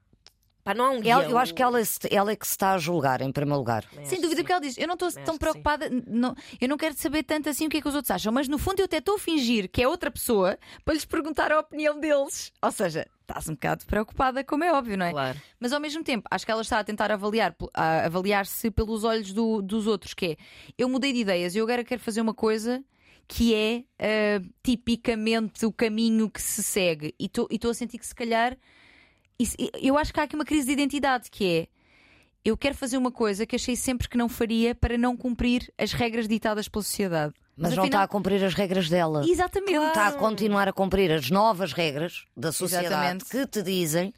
C: Pá, não há um
B: ela-
C: guião.
B: eu acho que ela, é- ela é que se está a julgar em primeiro lugar.
C: Também
A: Sem dúvida,
C: que
A: porque ela diz: Eu não estou tão preocupada, não, eu não quero saber tanto assim o que é que os outros acham, mas no fundo eu até estou a fingir que é outra pessoa para lhes perguntar a opinião deles. Ou seja, estás um bocado preocupada, como é óbvio, não é?
C: Claro.
A: Mas ao mesmo tempo, acho que ela está a tentar avaliar, a avaliar-se pelos olhos do- dos outros, que é eu mudei de ideias e eu agora quero fazer uma coisa que é ah, tipicamente o caminho que se segue. E estou a sentir que se calhar isso- eu acho que há aqui uma crise de identidade que é eu quero fazer uma coisa que achei sempre que não faria para não cumprir as regras ditadas pela sociedade.
B: Mas, não está
A: afinal-
B: a cumprir as regras dela.
A: Exatamente.
B: Está a continuar a cumprir as novas regras da sociedade
A: Exatamente.
B: que te dizem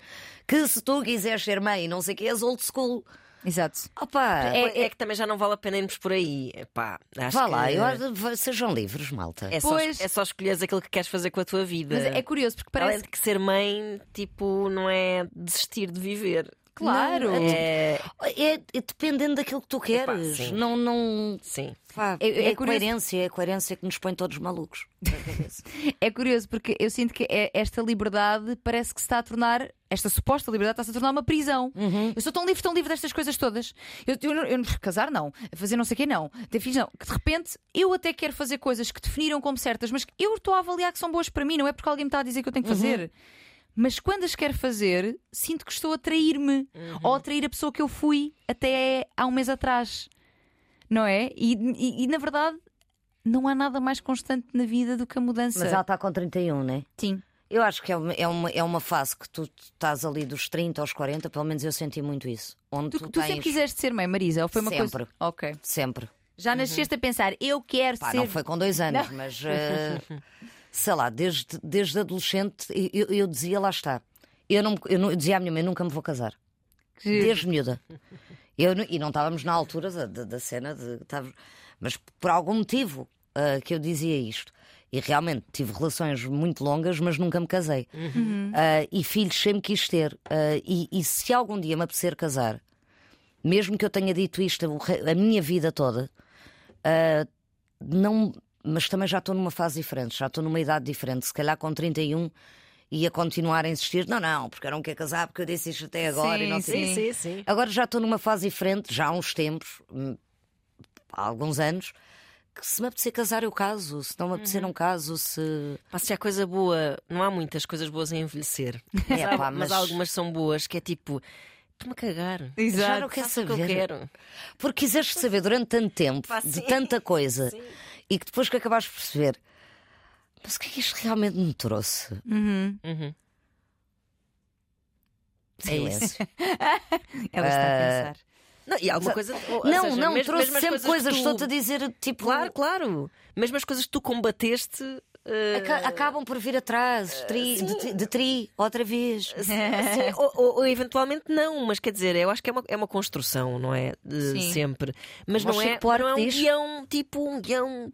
B: que se tu quiseres ser mãe, não sei o que, és old school.
A: Exato.
B: Opa,
C: É, é que também já não vale a pena irmos por aí. Epá, acho
B: vá lá,
C: que
B: eu acho- sejam livres, malta.
C: é, só,
A: Pois.
C: é só escolheres aquilo que queres fazer com a tua vida.
A: Mas é curioso porque
C: Além
A: parece
C: de que ser mãe, tipo, não é desistir de viver.
A: Claro.
B: Não,
C: É.
B: É, é dependendo daquilo que tu queres.
C: sim.
B: não, não.
C: Sim.
B: Pá,
A: É-
B: é,
A: é curioso-
B: coerência, é a coerência que nos põe todos malucos.
A: É curioso porque eu sinto que é- esta liberdade parece que se está a tornar, esta suposta liberdade está-se a tornar uma prisão. Eu sou tão livre, tão livre destas coisas todas. Eu, eu, eu- casar, não. Fazer não sei o quê, não. Ter filhos, não. Que de repente eu até quero fazer coisas que definiram como certas, mas que eu estou a avaliar que são boas para mim, não é porque alguém me está a dizer que eu tenho que fazer. Mas quando as quero fazer, sinto que estou a trair-me ou a trair a pessoa que eu fui até há um mês atrás. Não é? E, e- e, na verdade, não há nada mais constante na vida do que a mudança.
B: Mas ela está com 31, né?
A: Sim.
B: Eu acho que é uma, é, uma, é uma fase que tu estás ali dos 30 aos 40, pelo menos eu senti muito isso. Onde
A: Tu,
B: tu,
A: tu
B: tens
A: sempre quiseste ser mãe, Marisa? Ou foi uma
B: Sempre.
A: coisa. Ok.
B: sempre.
A: Já nasceste a pensar, eu quero
B: Pá,
A: ser.
B: não foi com dois anos, mas eh, sei lá, desde, desde adolescente eu, eu dizia, lá está. Eu, não, eu, não, eu dizia à minha mãe, nunca me vou casar.
A: Que-
B: Desde miúda. Eu, e não estávamos na altura da, da- da cena, de, estávamos- mas por algum motivo ah, que eu dizia isto. E realmente tive relações muito longas, mas nunca me casei. Ah, e filhos sempre quis ter. Ah, e, e se algum dia me apetecer casar, mesmo que eu tenha dito isto a minha vida toda, não, mas também já estou numa fase diferente, já estou numa idade diferente. Se calhar com 31 ia continuar a insistir, não, não, porque eu não quero casar, porque eu disse isto até agora e
A: Sim,
B: não sei.
A: sim.
C: Sim, sim.
B: Agora já estou numa fase diferente, já há uns tempos, hum, há alguns anos, que se me apetecer casar, eu caso. Se não me apetecer,
A: Uhum.
B: não caso. Se.
C: Pá, se há coisa boa, não há muitas coisas boas a envelhecer.
B: É,
C: Sabe?
B: pá,
C: mas...
B: mas-
C: algumas são boas, que é tipo, estou-me a cagar.
B: Já não quero
C: o que eu
B: saber.
C: quero.
B: Porque quiseste saber durante tanto tempo, de tanta coisa,
C: Sim.
B: E que depois que acabaste de perceber, mas o que é que isto realmente me trouxe?
A: Uhum.
C: Uhum.
A: É isso.
B: Silêncio.
A: Ela está a pensar.
C: Não, e alguma coisa. ou
B: Não,
C: seja,
B: não,
C: mesmo-
B: trouxe sempre
C: que
B: coisas,
C: tu-
B: estou-te a dizer, tipo.
C: Claro, claro. Mesmo as coisas que tu combateste. Eh,
B: aca- Acabam por vir atrás, tri- de, tri- de tri, outra vez.
C: Sim, ou, ou- ou eventualmente não, mas quer dizer, eu acho que é uma, é uma construção, não é? De sempre. Mas não é, não é um
B: diz.
C: guião, tipo um guião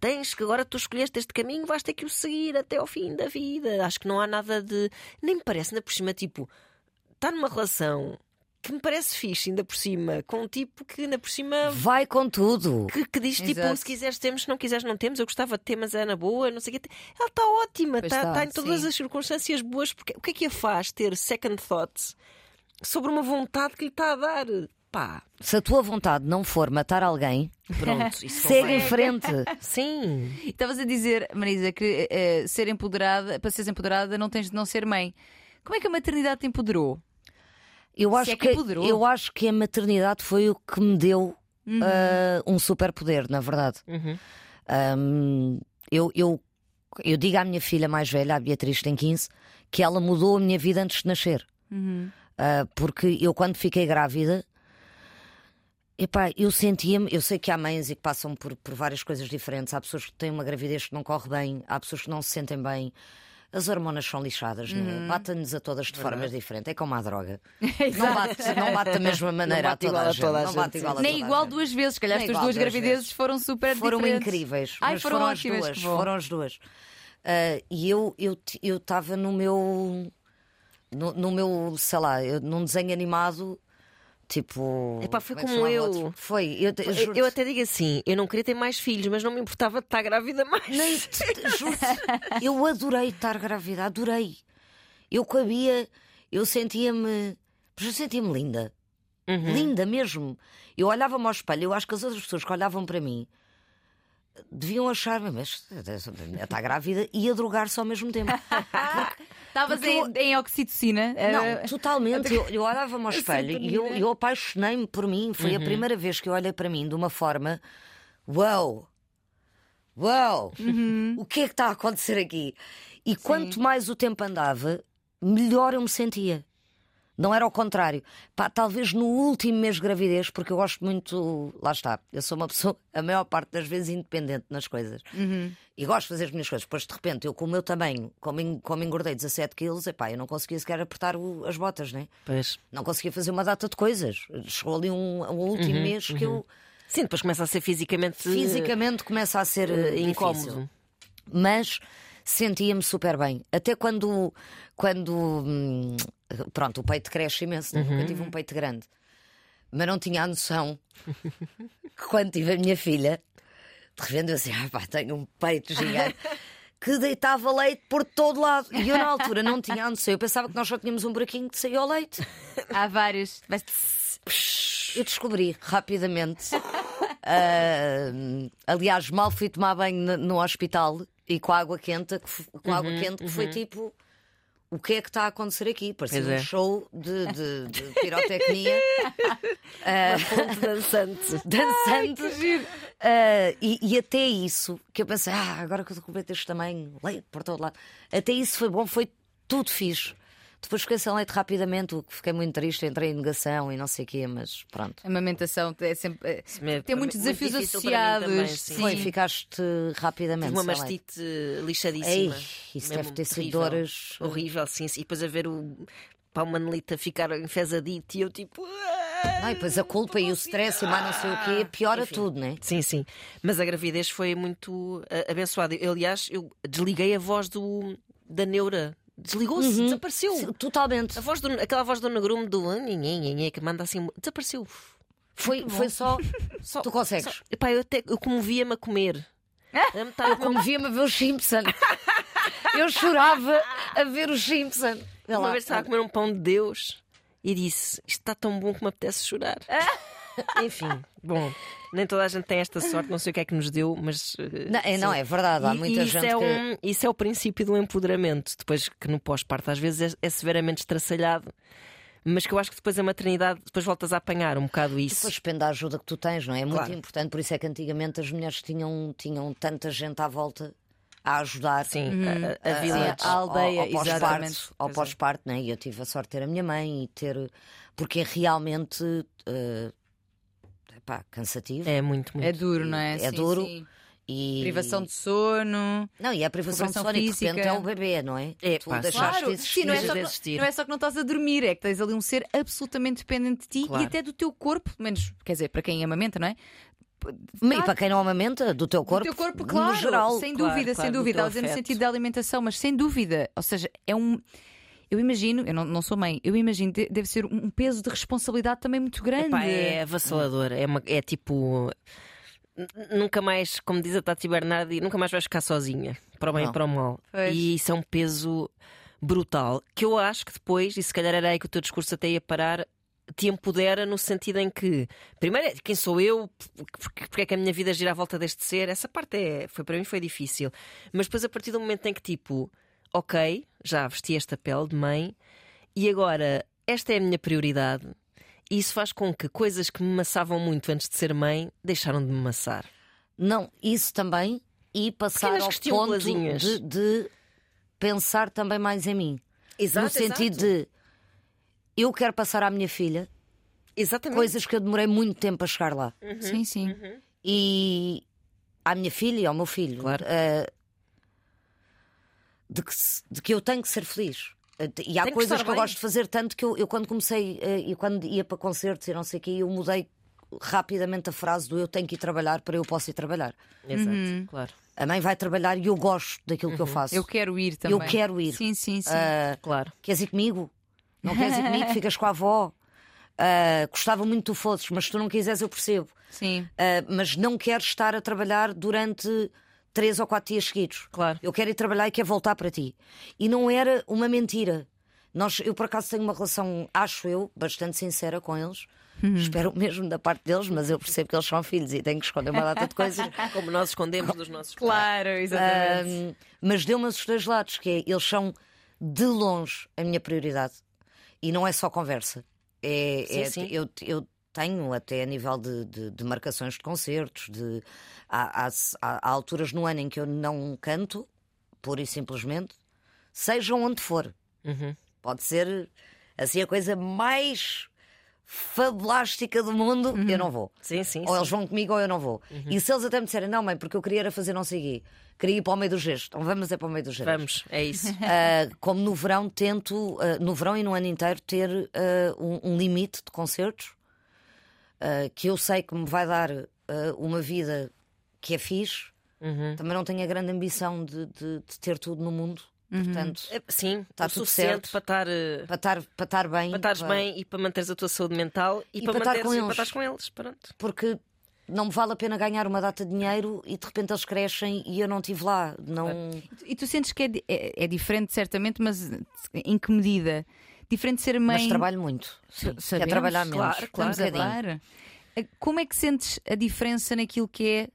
C: tens que agora tu escolheste este caminho, vais ter que o seguir até ao fim da vida. Acho que não há nada de. Nem me parece, ainda por cima, tipo, está numa relação que me parece fixe, ainda por cima, com um tipo que ainda por cima.
B: Vai com tudo.
C: Que, que diz tipo,
A: Exato.
C: se quiseres temos, se não quiseres não temos. Eu gostava de ter, mas é na boa, não sei o quê. Ela está ótima, está
A: está,
C: está em todas
A: sim.
C: as circunstâncias boas. Porque o que é que a faz ter second thoughts sobre uma vontade que lhe está a dar? Pá,
B: Se a tua vontade não for matar alguém,
C: pronto, isso
B: segue em frente.
C: Sim.
A: Estavas a dizer, Marisa, que eh, ser empoderada, para seres empoderada, não tens de não ser mãe. Como é que a maternidade te empoderou?
B: Eu acho,
A: é que
B: que, eu acho que a maternidade foi o que me deu ah, um superpoder, na verdade.
C: Uhum.
B: Ahm, eu, eu, eu digo à minha filha mais velha, a Beatriz tem 15, que ela mudou a minha vida antes de nascer. Ah, porque eu, quando fiquei grávida, epá, eu sentia-me. Eu sei que há mães e que passam por, por várias coisas diferentes. Há pessoas que têm uma gravidez que não corre bem, há pessoas que não se sentem bem. As hormonas são lixadas, né? batem-nos a todas de formas diferentes. É como a droga. não, bate, não bate da mesma maneira a toda a
C: a
B: gente.
C: toda a
B: Não bate
C: gente,
B: igual a
A: Nem
B: toda
A: igual
B: gente.
A: duas vezes, calhar as duas gravidezes
B: vezes.
A: foram super
B: foram
A: diferentes.
B: incríveis.
A: Ai, foram
B: foram,
A: ótimas,
B: as duas. Foram as duas. Ah, e eu eu t- eu estava no meu no, no meu sei lá eu- num desenho animado tipo
C: Epá, foi
B: é
C: como
B: chamava
C: eu.
B: outro? foi eu,
C: Eu, eu até digo assim: eu não queria ter mais filhos, mas não me importava de estar grávida mais.
B: Nem juro-te, eu adorei estar grávida adorei eu cabia eu sentia-me eu sentia-me linda
C: Uhum.
B: linda mesmo eu olhava-me ao espelho eu acho que as outras pessoas que olhavam para mim deviam achar-me mas está grávida e a drogar-se ao mesmo tempo
A: Estavas em, em oxitocina.
B: Não,
A: eh,
B: totalmente. Eu, eu olhava-me ao espelho e eu, eu apaixonei-me por mim. Foi a primeira vez que eu olhei para mim de uma forma: Uau! Uau! O que é que está a acontecer aqui? E quanto mais o tempo andava, melhor eu me sentia. Não era ao contrário. Pá, talvez no último mês de gravidez, porque eu gosto muito. Lá está. Eu sou uma pessoa, a maior parte das vezes, independente nas coisas. E gosto de fazer as minhas coisas. Depois, de repente, eu com o meu tamanho, como, como engordei 17 quilos, epá, eu não conseguia sequer apertar o- as botas, né?
C: Pois.
B: Não conseguia fazer uma data de coisas. Chegou ali um, um último mês que eu
C: Sim, depois começa a ser fisicamente,
B: fisicamente começa a ser
C: eh,
B: eh, difícil.
C: incómodo.
B: Mas sentia-me super bem. Até quando, quando hum, pronto, o peito cresce imenso. né? Nunca tive um peito grande. Mas não tinha a noção que quando tive a minha filha, de repente eu assim, ah, pá, tenho um peito gigante. Que deitava leite por todo lado. E eu, na altura, não tinha a noção. Eu pensava que nós só tínhamos um buraquinho que saía o leite.
A: Há vários. Mas-
B: Eu descobri rapidamente. Ah, aliás, mal fui tomar banho no, no hospital e com a água quente, com a água quente, que foi tipo. O que é que está a acontecer aqui? Parecia
C: Pois
B: um
C: é.
B: show de, de- de pirotecnia
C: Ponto dançante.
B: dançante. Ah, e, e até isso, que eu pensei, ah, agora que eu descobri este tamanho, leite por todo lado. Até isso foi bom, foi tudo fixe. Depois fiquei sem leite rapidamente, o que fiquei muito triste, entrei em negação e não sei o quê, mas pronto.
A: A amamentação é sempre. eh,
C: me-
A: Tem muitos
C: muito
A: desafios
C: para mim também,
A: associados.
C: sim.
B: Foi, ficaste rapidamente.
C: Tive uma
B: leite.
C: mastite lixadíssima.
B: Ei, isso
C: Mesmo
B: deve ter sido dores.
C: Horrível, sim. sim. E depois a ver o o Manelita ficar enfesadito e eu tipo.
B: Não, e depois a culpa e o stress e mais não sei o quê, piora
C: Enfim.
B: tudo, né?
C: Sim, sim. Mas a gravidez foi muito ah, abençoada. Eu, aliás, eu desliguei a voz do, da neura. Desligou-se, desapareceu.
B: Sim, Totalmente.
C: A voz do, aquela voz do negrume do que manda assim. Desapareceu.
B: Foi, foi só.
C: Só-
B: Tu consegues?
C: só- epá, eu até eu comovia-me a comer.
B: Eu
C: do meu-
B: como via-me a ver os Simpson. Eu chorava a ver os Simpson.
C: Uma
B: lá.
C: vez estava a comer um pão de Deus e disse: Isto está tão bom que me apetece chorar. Enfim, bom, nem toda a gente tem esta sorte, não sei o que é que nos deu, mas. eh,
B: Não, é, não, é verdade. Há muita
C: e isso
B: gente
C: é
B: que.
C: um- isso é o princípio do empoderamento. Depois que no pós-parto às vezes é, é severamente estraçalhado, mas que eu acho que depois a maternidade, depois voltas a apanhar um bocado isso.
B: Depois depende da ajuda que tu tens, não é? É muito
C: Claro.
B: importante, por isso é que antigamente as mulheres tinham, tinham tanta gente à volta a ajudar.
C: Sim, a, a, a
B: a-
C: village.
A: a aldeia,
B: ao, ao pós-parto, ao
C: é.
B: pós-parto, né? E eu tive a sorte de ter a minha mãe e ter. Porque é realmente. eh, epá, cansativo.
C: É muito, muito.
A: É duro, não é?
B: É
A: Sim,
B: duro.
A: sim.
B: E...
A: Privação de sono.
B: Não, e a privação de sono, e de repente
A: física.
B: é o bebê, não é?
C: É,
B: tu
C: pá,
B: deixaste
A: Claro,
B: de
A: sim, não é,
B: existir.
A: só
C: de
A: que,
C: existir.
A: não é só que não estás a dormir, é que tens ali um ser absolutamente dependente de ti
C: Claro.
A: e até do teu corpo, pelo menos, quer dizer, para quem amamenta, não é?
B: E para quem não amamenta, do teu corpo,
A: do teu corpo, claro,
B: no geral.
A: sem dúvida,
C: claro,
A: sem dúvida. Ela dizer no sentido da alimentação, mas sem dúvida. Ou seja, é um. Eu imagino, eu não, não sou mãe, eu imagino, de- deve ser um peso de responsabilidade também muito grande.
C: Epá, é avassalador. É, uma- é tipo. Nunca mais, como diz a Tati Bernardi, nunca mais vais ficar sozinha, para o bem e para o mal.
A: Pois.
C: E isso é um peso brutal que eu acho que depois, e se calhar era aí que o teu discurso até ia parar, te empodera no sentido em que, primeiro, quem sou eu, porque é que a minha vida gira à volta deste ser, essa parte é, foi para mim foi difícil. Mas depois, a partir do momento em que, tipo, ok, já vesti esta pele de mãe e agora esta é a minha prioridade. E isso faz com que coisas que me maçavam muito antes de ser mãe deixaram de me maçar.
B: Não, isso também. E passar
C: Pequenas
B: ao ponto de, de pensar também mais em mim.
C: Exato,
B: no sentido de eu quero passar à minha filha
C: Exatamente.
B: coisas que eu demorei muito tempo a chegar lá.
A: Sim, sim.
B: E à minha filha e ao meu filho.
C: Claro.
B: eh, de, que, de que eu tenho que ser feliz. Eh, E há
C: Tem que
B: coisas
C: estar
B: que eu gosto de fazer, tanto que eu, eu quando comecei eh, e quando ia para concertos e não sei o quê, eu mudei rapidamente a frase do eu tenho que ir trabalhar para eu posso ir trabalhar.
C: Exato,
A: Uhum.
C: claro.
B: A mãe vai trabalhar e eu gosto daquilo que eu faço.
A: Eu quero ir também.
B: Eu quero ir.
A: Sim, sim, sim.
B: Ah,
C: Claro.
B: Queres ir comigo? Não queres ir comigo? Ficas com a avó. Ah, gostava muito que tu fosses, mas se tu não quiseres, eu percebo.
A: sim.
B: Ah, mas não quero estar a trabalhar durante três ou quatro dias seguidos.
C: Claro.
B: Eu quero ir trabalhar e quero voltar para ti. E não era uma mentira. Nós, eu, por acaso, tenho uma relação, acho eu, bastante sincera com eles. Espero mesmo da parte deles, mas eu percebo que eles são filhos e tenho que esconder uma data de coisas.
C: Como nós escondemos dos nossos pais.
A: Claro, exatamente.
B: Mas deu-me os dois lados, que é, eles são de longe a minha prioridade. E não é só conversa. É,
C: Sim,
B: é-
C: sim.
B: Eu, eu tenho até a nível de, de- de marcações de concertos, de, há, há- há- alturas no ano em que eu não canto, pura e simplesmente, seja onde for.
C: Uhum.
B: Pode ser assim a coisa mais fabulástica do mundo, eu não vou.
C: Sim, sim.
B: Ou
C: sim.
B: eles vão comigo ou eu não vou. E se eles até me disserem, não, mãe, porque eu queria era fazer não sei quê, queria ir para o meio do gesto, então vamos é para o meio do gesto.
C: Vamos, é isso.
B: Ah, como no verão tento, ah, no verão e no ano inteiro, ter ah, um, um limite de concertos ah, que eu sei que me vai dar ah, uma vida que é fixe.
C: Uhum.
B: Também não tenho a grande ambição de, de- de ter tudo no mundo. Portanto,
C: É, Sim,
B: Tá
C: o
B: tudo
C: suficiente
B: certo.
C: para estar. eh,
B: para estar, para estar bem.
C: Para estares
B: para-
C: bem e para manteres a tua saúde mental e,
B: E
C: para,
B: para estar com
C: e
B: eles.
C: para estares com eles. Pronto.
B: Porque não me vale a pena ganhar uma data de dinheiro e de repente eles crescem e eu não estive lá. Não...
A: E tu sentes que é, é- é diferente, certamente, mas em que medida? Diferente ser mãe.
B: Mas trabalho muito. Sim.
A: Sabemos,
B: Quer trabalhar menos.
C: claro, claro.
B: Um.
A: Claro. Eh, Como é que sentes a diferença naquilo que é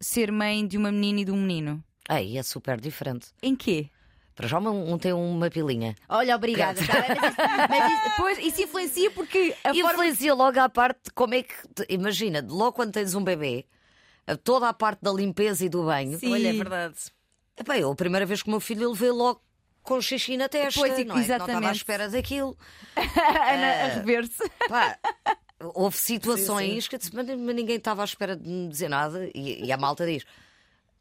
A: ser mãe de uma menina e de um menino?
B: Ei, é super diferente.
A: Em quê?
B: Para já um, um tem uma pilinha.
A: Olha, obrigada. tá bem, Mas, isso, mas isso, pois, isso influencia porque a
B: E
A: forma.
B: influencia logo à parte de como é que. te- Imagina, logo quando tens um bebê, toda a parte da limpeza e do banho.
A: Sim.
C: Olha, é verdade.
B: Eu, a primeira vez que o meu filho ele veio logo com xixi na testa.
A: Pois,
B: não é? Que Não estava à
A: exatamente.
B: espera daquilo.
A: Ana a rever-se.
B: Pá, houve situações que eu disse, mas ninguém estava à espera de me dizer nada. E, e a malta diz: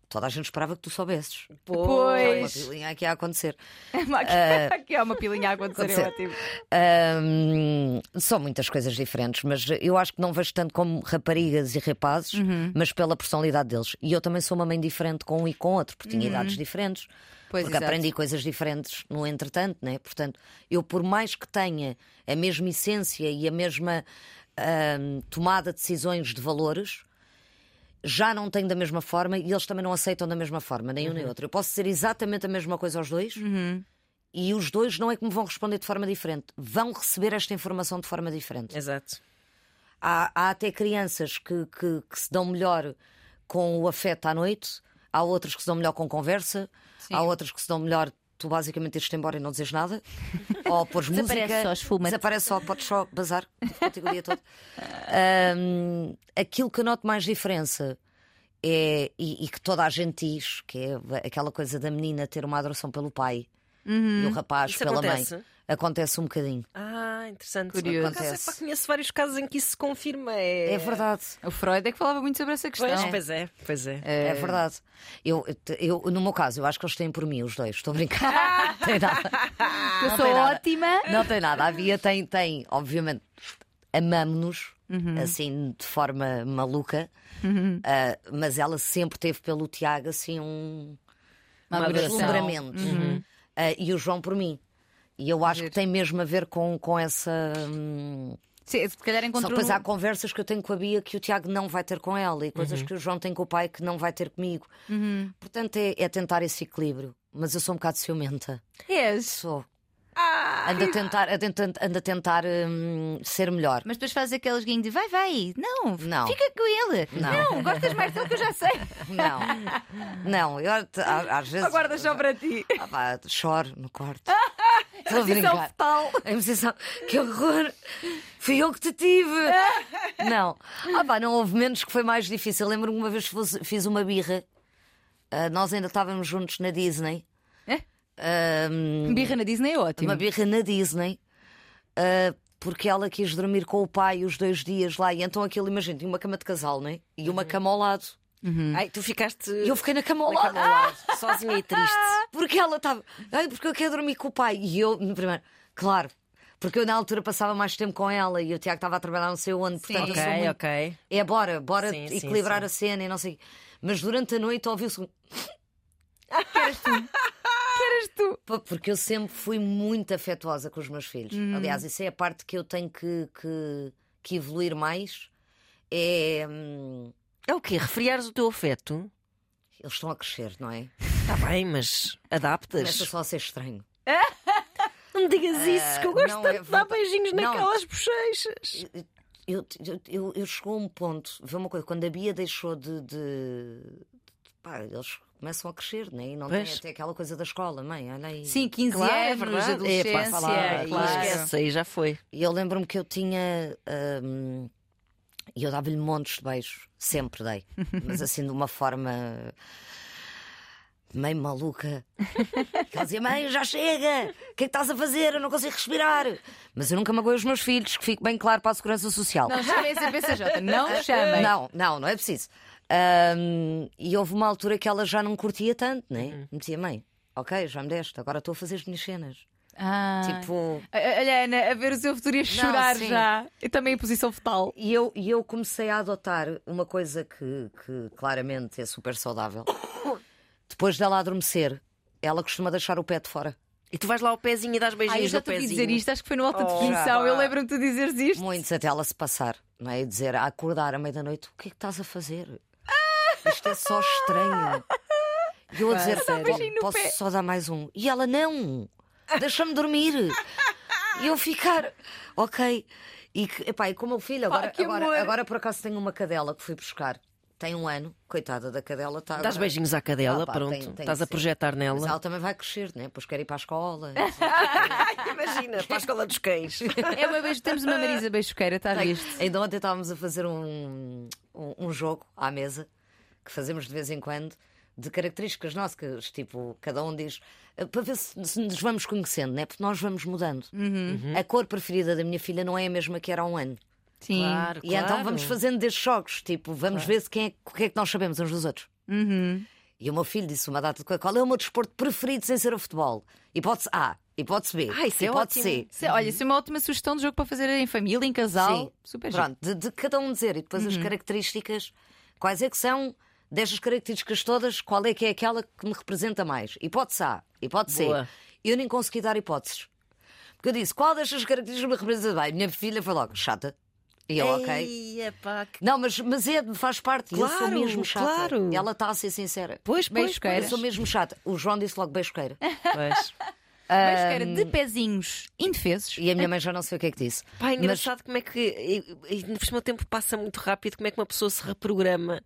B: toda a gente esperava que tu soubesses. Há uma
A: Pois.
B: pilinha aqui a acontecer.
A: Aqui há uma pilinha a acontecer, é
B: Acontecer.
A: ótimo.
B: Ahm, são muitas coisas diferentes, mas eu acho que não vejo tanto como raparigas e rapazes,
A: Uhum.
B: mas pela personalidade deles. E eu também sou uma mãe diferente com um e com outro, porque tinha idades diferentes.
A: Uhum. Pois,
B: porque
A: exato.
B: aprendi coisas diferentes no entretanto, né? Portanto, eu, por mais que tenha a mesma essência e a mesma ahm, tomada de decisões de valores, já não tenho da mesma forma e eles também não aceitam da mesma forma, nem um
A: Uhum.
B: nem outro. Eu posso dizer exatamente a mesma coisa aos dois e os dois não é que me vão responder de forma diferente, vão receber esta informação de forma diferente.
C: Exato.
B: Há, há até crianças que, que, que se dão melhor com o afeto à noite, há outras que se dão melhor com conversa, há outras que se dão melhor. Tu basicamente ires-te embora e não dizes nada, ou pôres
A: Desaparece
B: música,
A: só, esfuma-te.
B: desaparece só, podes só bazar contigo o dia todo. Ahm, aquilo que eu noto mais diferença é, e, e que toda a gente diz, que é aquela coisa da menina ter uma adoração pelo pai e o rapaz
C: Isso
B: pela
C: acontece?
B: mãe. Acontece um bocadinho.
C: Ah, interessante.
A: Curioso.
C: Acaso,
B: Acontece.
C: epá, conheço vários casos em que isso se confirma. É,
B: É verdade.
A: O Freud é que falava muito sobre essa questão.
C: Pois, pois é, pois é.
B: É verdade. Eu, eu, no meu caso, eu acho que eles têm por mim, os dois. Estou a brincar. Não tem nada.
A: Eu
B: Não
A: sou
B: tem nada.
A: ótima.
B: Não tem nada. A Bia tem, tem obviamente, amamos-nos assim de forma maluca, Ah, mas ela sempre teve pelo Tiago assim um
A: adoração.
B: deslumbramento.
A: Uhum.
B: Ah, e o João por mim. E eu acho que tem mesmo a ver com, com essa. hum,
A: Sim, se calhar
B: Só
A: encontrou.
B: depois
A: no-
B: há conversas que eu tenho com a Bia que o Tiago não vai ter com ela e
A: Uhum.
B: coisas que o João tem com o pai que não vai ter comigo. Portanto, é, é tentar esse equilíbrio. Mas eu sou um bocado ciumenta.
A: És.
B: Sou. Ando a tentar, ando a tentar, ando a tentar hum, ser melhor.
A: Mas depois faz aqueles guinhos de vai, vai. Não,
B: Não.
A: fica com ele.
B: Não.
A: gostas mais dele que eu já sei.
B: Não. Não, eu às vezes.
A: Guarda só para ti.
B: Ah, pá, choro no quarto. Estou a
A: Posição
B: brincar.
A: fetal.
B: A posição. Que horror! Fui eu que te tive! Não. Ah, pá, não houve menos que foi mais difícil. Lembro-me uma vez que fiz uma birra. Ah, nós ainda estávamos juntos na Disney. Ah,
A: Birra na Disney é ótimo.
B: uma birra na Disney. ah, porque ela quis dormir com o pai os dois dias lá. E então aquilo, imagina, tinha uma cama de casal, né? E uma cama ao lado.
C: Ai, tu ficaste
B: E eu fiquei na cama ao
C: na
B: lado.
C: cama ao lado, sozinha e triste.
B: Porque ela estava. Ai, porque eu quero dormir com o pai. E eu, no primeiro, claro. Porque eu na altura passava mais tempo com ela e o Tiago estava a trabalhar não sei onde. Portanto, eu sou
C: Ok,
B: muito...
C: ok.
B: É bora, bora
C: Sim,
B: equilibrar
C: sim.
B: a cena e não sei. Mas durante a noite ouviu-se. um-
A: tu.
B: Porque eu sempre fui muito afetuosa com os meus filhos. Aliás, isso é a parte que eu tenho que, que, que evoluir mais. É. hum,
C: É o quê? Refriares o teu afeto?
B: Eles estão a crescer, não é?
C: Está bem, mas adaptas.
B: Começa só a ser estranho.
C: Não me digas isso, que eu gosto
B: não,
C: tanto
B: é
C: de dar
B: verdade.
C: beijinhos
B: Não.
C: naquelas bochechas.
B: Eu, eu, eu, eu chegou a um ponto, vê uma coisa, quando a Bia deixou de. de- de- pá, eles começam a crescer, né? E não tem
C: Pois.
B: até aquela coisa da escola, mãe, olha aí.
A: Sim, 15
C: Claro, é
A: anos,
C: verdade.
A: adolescência.
B: É, falar,
A: claro.
C: Esquece, aí já foi.
B: E eu lembro-me que eu tinha. hum, E eu dava-lhe montes de beijos, sempre dei, mas assim de uma forma. meio maluca. Ela dizia: Mãe, já chega! O que é que estás a fazer? Eu não consigo respirar. Mas eu nunca magoei os meus filhos, que fique bem claro para a segurança social.
A: Não chamem a CPCJ, não chamem.
B: Não, não, não é preciso. Ahm, e houve uma altura que ela já não curtia tanto, né? Me dizia, mãe, ok, já me deste, agora estou a fazer as minhas cenas.
A: Ah.
B: Tipo,
A: Olha, Ana, a ver o seu futuro e a chorar
B: sim.
A: já. E também em posição fetal.
B: e eu, e eu comecei a adotar uma coisa que, que claramente é super saudável. Depois dela adormecer, ela costuma deixar o pé de fora.
C: E tu vais lá ao pezinho e dás
A: Ah, eu
C: beijinhos
A: já
C: no pezinho.
A: dizer isto, acho que foi no alta
C: Oh,
A: definição. Eu lembro-me de tu dizeres isto.
B: Muitos até ela se passar, não é? E dizer, a acordar à meia da noite, o que é que estás a fazer? Isto é só estranho. E eu a dizer,
A: no
B: posso
A: pé."
B: só dar mais um? E ela, não, deixa-me dormir. E eu ficar, ok. E, epá, e com o meu filho, agora,
A: amor.
B: agora, agora por acaso tenho uma cadela que fui buscar. Tem um ano, coitada da cadela. Tá
C: Dás
B: agora-
C: beijinhos à cadela,
B: Ah, pá,
C: pronto.
B: tem- tem
C: Estás a projetar
B: Mas
C: nela.
B: ela também vai crescer, né? Depois quer ir para a escola.
C: Imagina, para a escola dos cães.
A: É uma beijo, temos uma Marisa Beijoqueira, está visto?
B: Ainda ontem estávamos a fazer um, um, um jogo à mesa que fazemos de vez em quando de características nossas, tipo, cada um diz eh, para ver se, se nos vamos conhecendo, né? porque nós vamos mudando. A cor preferida da minha filha não é a mesma que era há um ano.
A: Sim.
C: Claro,
B: E então
C: claro.
B: vamos fazendo destes jogos, tipo, vamos ver se quem é, o que é que nós sabemos uns dos outros.
A: Uhum.
B: E o meu filho disse uma data de qual é o meu desporto preferido sem ser o futebol? Hipótese A, hipótese B,
C: Ah, isso é
B: hipótese
C: ótimo.
B: C.
A: Isso é- Olha, isso é uma ótima sugestão de jogo para fazer em família, em casal.
B: Sim.
A: Super.
B: Pronto, de, de cada um dizer e depois
C: Uhum.
B: as características, quais é que são destas características todas, qual é que é aquela que me representa mais? Hipótese A, hipótese C. Eu nem consegui dar hipóteses. Porque eu disse, qual destas características me representa mais? Minha filha foi logo, chata. E eu, ok.
C: Epá, que-
B: Não, mas, mas é, faz parte. eu sou
C: Claro,
B: mesmo chata.
C: claro.
B: Ela está a ser sincera.
C: Pois, pois,
A: Beijoqueira.
B: Eu
C: pois.
B: sou mesmo chata. O João disse logo beijoqueira.
C: Pois.
A: Beijoqueira de pezinhos indefesos.
B: E a minha mãe já não sei o que é que disse.
C: Pá, é
B: Mas-
C: engraçado como é que. e- e- Por cima o tempo passa muito rápido, como é que uma pessoa se reprograma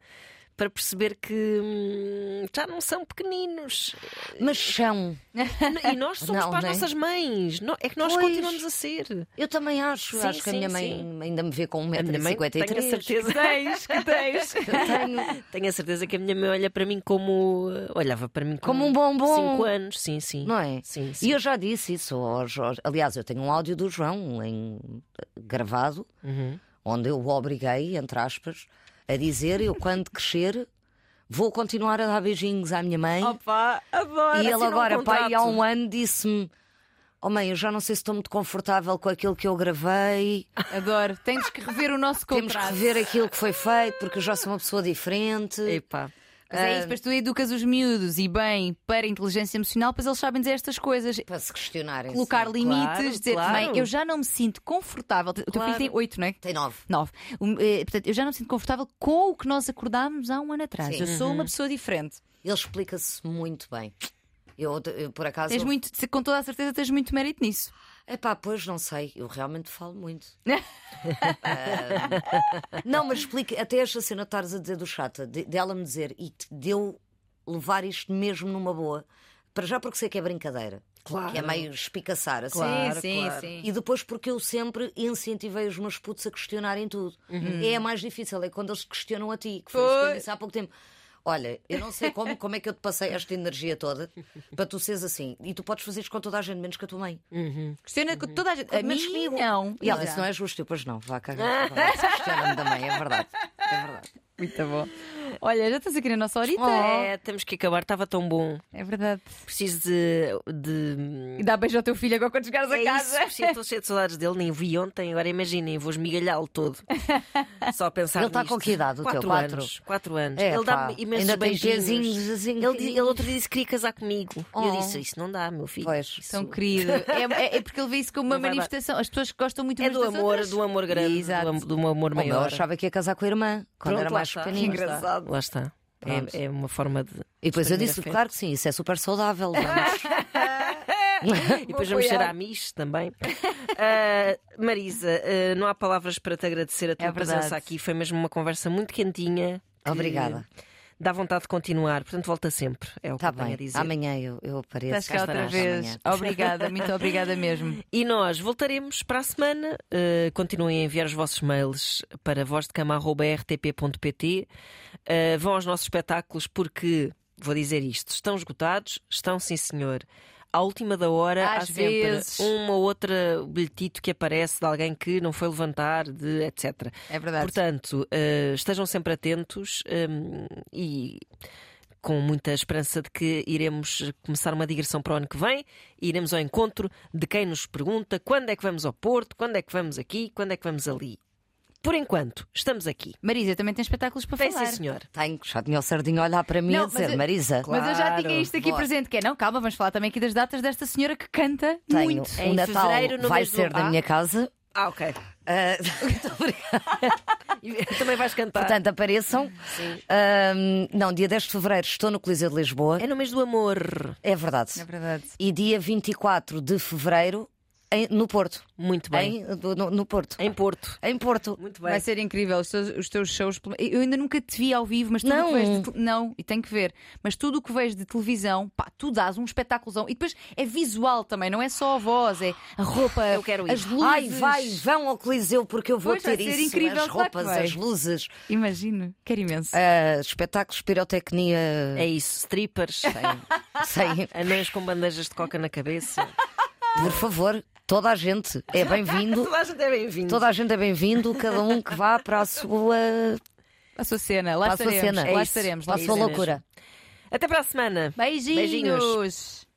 C: para perceber que hum, já não são pequeninos.
B: Mas são.
C: E nós somos
B: Não,
C: para as
B: nem.
C: nossas mães. É que nós
B: Pois.
C: continuamos a ser.
B: Eu também acho.
C: Sim,
B: acho que a
C: sim,
B: minha mãe
C: sim.
B: ainda me vê com
C: A minha mãe, tenho a
B: 1,53m.
C: certeza.
A: Tens, que tens.
B: Tenho.
C: Tenho a certeza que a minha mãe olha para mim como. Olhava para mim como,
B: Como um bombom.
C: Cinco anos, sim, sim.
B: Não é?
C: Sim, sim.
B: E eu já disse isso ao Jorge. Aliás, eu tenho um áudio do João em... gravado,
C: Uhum.
B: onde eu o obriguei, entre aspas, a dizer: eu quando crescer vou continuar a dar beijinhos à minha mãe.
A: Opa, adoro.
B: e ele
C: assinou um
B: agora, pai, há
C: contrato.
B: um ano disse-me: Oh mãe, eu já não sei se estou muito confortável com aquilo que eu gravei.
A: Adoro. Tens que rever o nosso
B: Temos que
A: contrato.
B: rever aquilo que foi feito, porque eu já sou uma pessoa diferente.
C: Epá.
A: Mas é isso, depois tu educas os miúdos e bem para a inteligência emocional, pois eles sabem dizer estas coisas.
B: Para se questionarem.
A: Colocar
B: sim.
A: limites,
C: claro,
A: dizer,
C: claro.
A: mãe, eu já não me sinto confortável. O teu
C: Claro.
A: filho tem oito, não é?
B: Tem nove.
A: Nove. Um, eh, portanto, eu já não me sinto confortável com o que nós acordámos há um ano atrás.
B: Sim.
A: Eu sou uma pessoa diferente.
B: Ele explica-se muito bem. Eu, eu, por acaso.
A: Tens muito, com toda a certeza, tens muito mérito nisso.
B: É pá, pois não sei, eu realmente falo muito. Ah, não, mas explica, até esta cena que estás a dizer do chata, de- dela me dizer e te- de eu levar isto mesmo numa boa, para já porque sei que é brincadeira,
C: Claro.
B: que é meio espicaçar assim.
C: Claro,
A: sim, sim,
C: claro.
A: sim.
B: E depois porque eu sempre incentivei os meus putos a questionarem tudo. É mais difícil, é quando eles questionam a ti, que foi isso que eu disse há pouco tempo. Olha, eu não sei como, como é que eu te passei esta energia toda para tu seres assim. E tu podes fazer isto com toda a gente, menos com a tua mãe.
A: Questiona com toda a gente. A mim,
B: comigo.
A: não.
B: E ela, isso não é justo. Eu, pois não, vá cagar. Questiona-me também, é verdade. É verdade.
A: Muito bom. Olha, já estás aqui na nossa horita.
C: É, temos que acabar, estava tão bom.
A: É verdade.
C: Preciso de. de...
A: E dá beijo ao teu filho agora quando chegares
C: É
A: a
C: isso,
A: casa.
C: preciso, estou cheio de saudades dele, nem o vi ontem, agora imaginem, vou esmigalhá-lo todo. Só a pensar
B: Ele está com que idade, o teu?
C: Quatro
B: Quatro?
C: anos. Quatro anos.
B: É,
C: ele dá-me imensos
B: ainda tem
C: beijinhos.
B: pezinhos assim.
C: Ele, ele outro dia disse que queria casar comigo. E eu
B: Oh.
C: disse: Isso não dá, meu filho.
B: Pois.
C: Isso
A: Tão querido. É, é- é porque ele vê isso como uma
C: dar.
A: manifestação. As pessoas gostam muito
C: É do amor,
A: outras.
C: do amor grande,
A: Exato.
C: do, am- do amor
B: O meu
C: maior.
B: achava que ia casar com a irmã quando
C: Pronto,
B: era mais pequenino.
C: Lá está. Lá está. É, é uma forma de.
B: E depois eu disse, claro que sim, isso é super saudável. Vamos.
C: E depois vamos ser amis também. Ah, Marisa, ah, não há palavras para te agradecer a tua
A: É
C: presença aqui. Foi mesmo uma conversa muito quentinha. que
B: Obrigada.
C: Dá vontade de continuar, portanto, volta sempre. É o que
B: Está
C: eu tenho a
B: bem,
C: dizer.
B: amanhã eu, eu apareço.
A: Estás cá outra vez.
B: amanhã.
A: Obrigada, muito obrigada mesmo.
C: E nós voltaremos para a semana. Uh, continuem a enviar os vossos mails para vozdecama.rtp.pt. Uh, vão aos nossos espetáculos porque, vou dizer isto, estão esgotados? Estão, sim, senhor. À última da hora há
A: Às
C: sempre
A: vezes.
C: uma ou outra bilhetito que aparece de alguém que não foi levantar, de etc.
A: É verdade.
C: Portanto, uh, estejam sempre atentos um, e com muita esperança de que iremos começar uma digressão para o ano que vem e iremos ao encontro de quem nos pergunta quando é que vamos ao Porto, quando é que vamos aqui, quando é que vamos ali. Por enquanto, estamos aqui.
A: Marisa também tem espetáculos para
C: Tem
A: falar.
C: sim, senhor.
B: Tenho, já tinha o Sardinho a olhar para mim
A: Não,
B: a dizer,
A: eu-
B: Marisa,
A: Mas eu já
C: Claro.
A: tinha isto aqui
B: Bora.
A: presente, que é não, calma, vamos falar também aqui das datas desta senhora que canta
B: tenho.
A: muito.
C: Em
B: O Natal
C: fevereiro, no
B: vai
C: mês do-
B: ser da minha casa.
C: Ah, ok.
B: Ah, muito obrigada.
C: Também vais cantar.
B: Portanto, apareçam.
C: Sim.
B: Não, dia 10 de fevereiro estou no Coliseu de Lisboa.
C: É no mês do amor.
B: É verdade.
A: É verdade.
B: E dia 24 de fevereiro em- no Porto.
C: Muito bem.
B: Em, do- no, no Porto.
C: Em Porto.
B: Em Porto.
C: Muito bem.
A: Vai ser incrível os teus, os teus shows. Eu ainda nunca te vi ao vivo, mas tudo
B: Não.
A: o que vejo de não, e tenho que ver. Mas tudo o que vejo de televisão, pá, tu dás um espetáculozão. E depois é visual também, não é só a voz, é a roupa,
C: Eu quero
A: as
C: ir.
A: luzes.
B: Ai, vai, vão ao Coliseu porque eu vou
A: Pois, vai
B: ter
A: ser
B: isso.
A: incrível,
B: as
A: claro
B: roupas,
A: vai.
B: as luzes,
A: Imagino, quero imenso.
B: ah, espetáculos, pirotecnia.
C: É isso. Strippers.
B: Sei.
C: Anões com bandejas de coca na cabeça.
B: Por favor, toda a gente é bem-vindo.
C: Toda a gente é bem-vindo.
B: Toda a gente é bem-vindo, cada um que vá para a sua,
A: A sua cena, lá
B: para a sua
A: estaremos.
B: cena.
A: lá
B: É isso,
A: estaremos.
B: para
A: lá
B: a sua
C: estaremos.
B: loucura.
C: Até para a semana.
A: Beijinhos.
C: Beijinhos.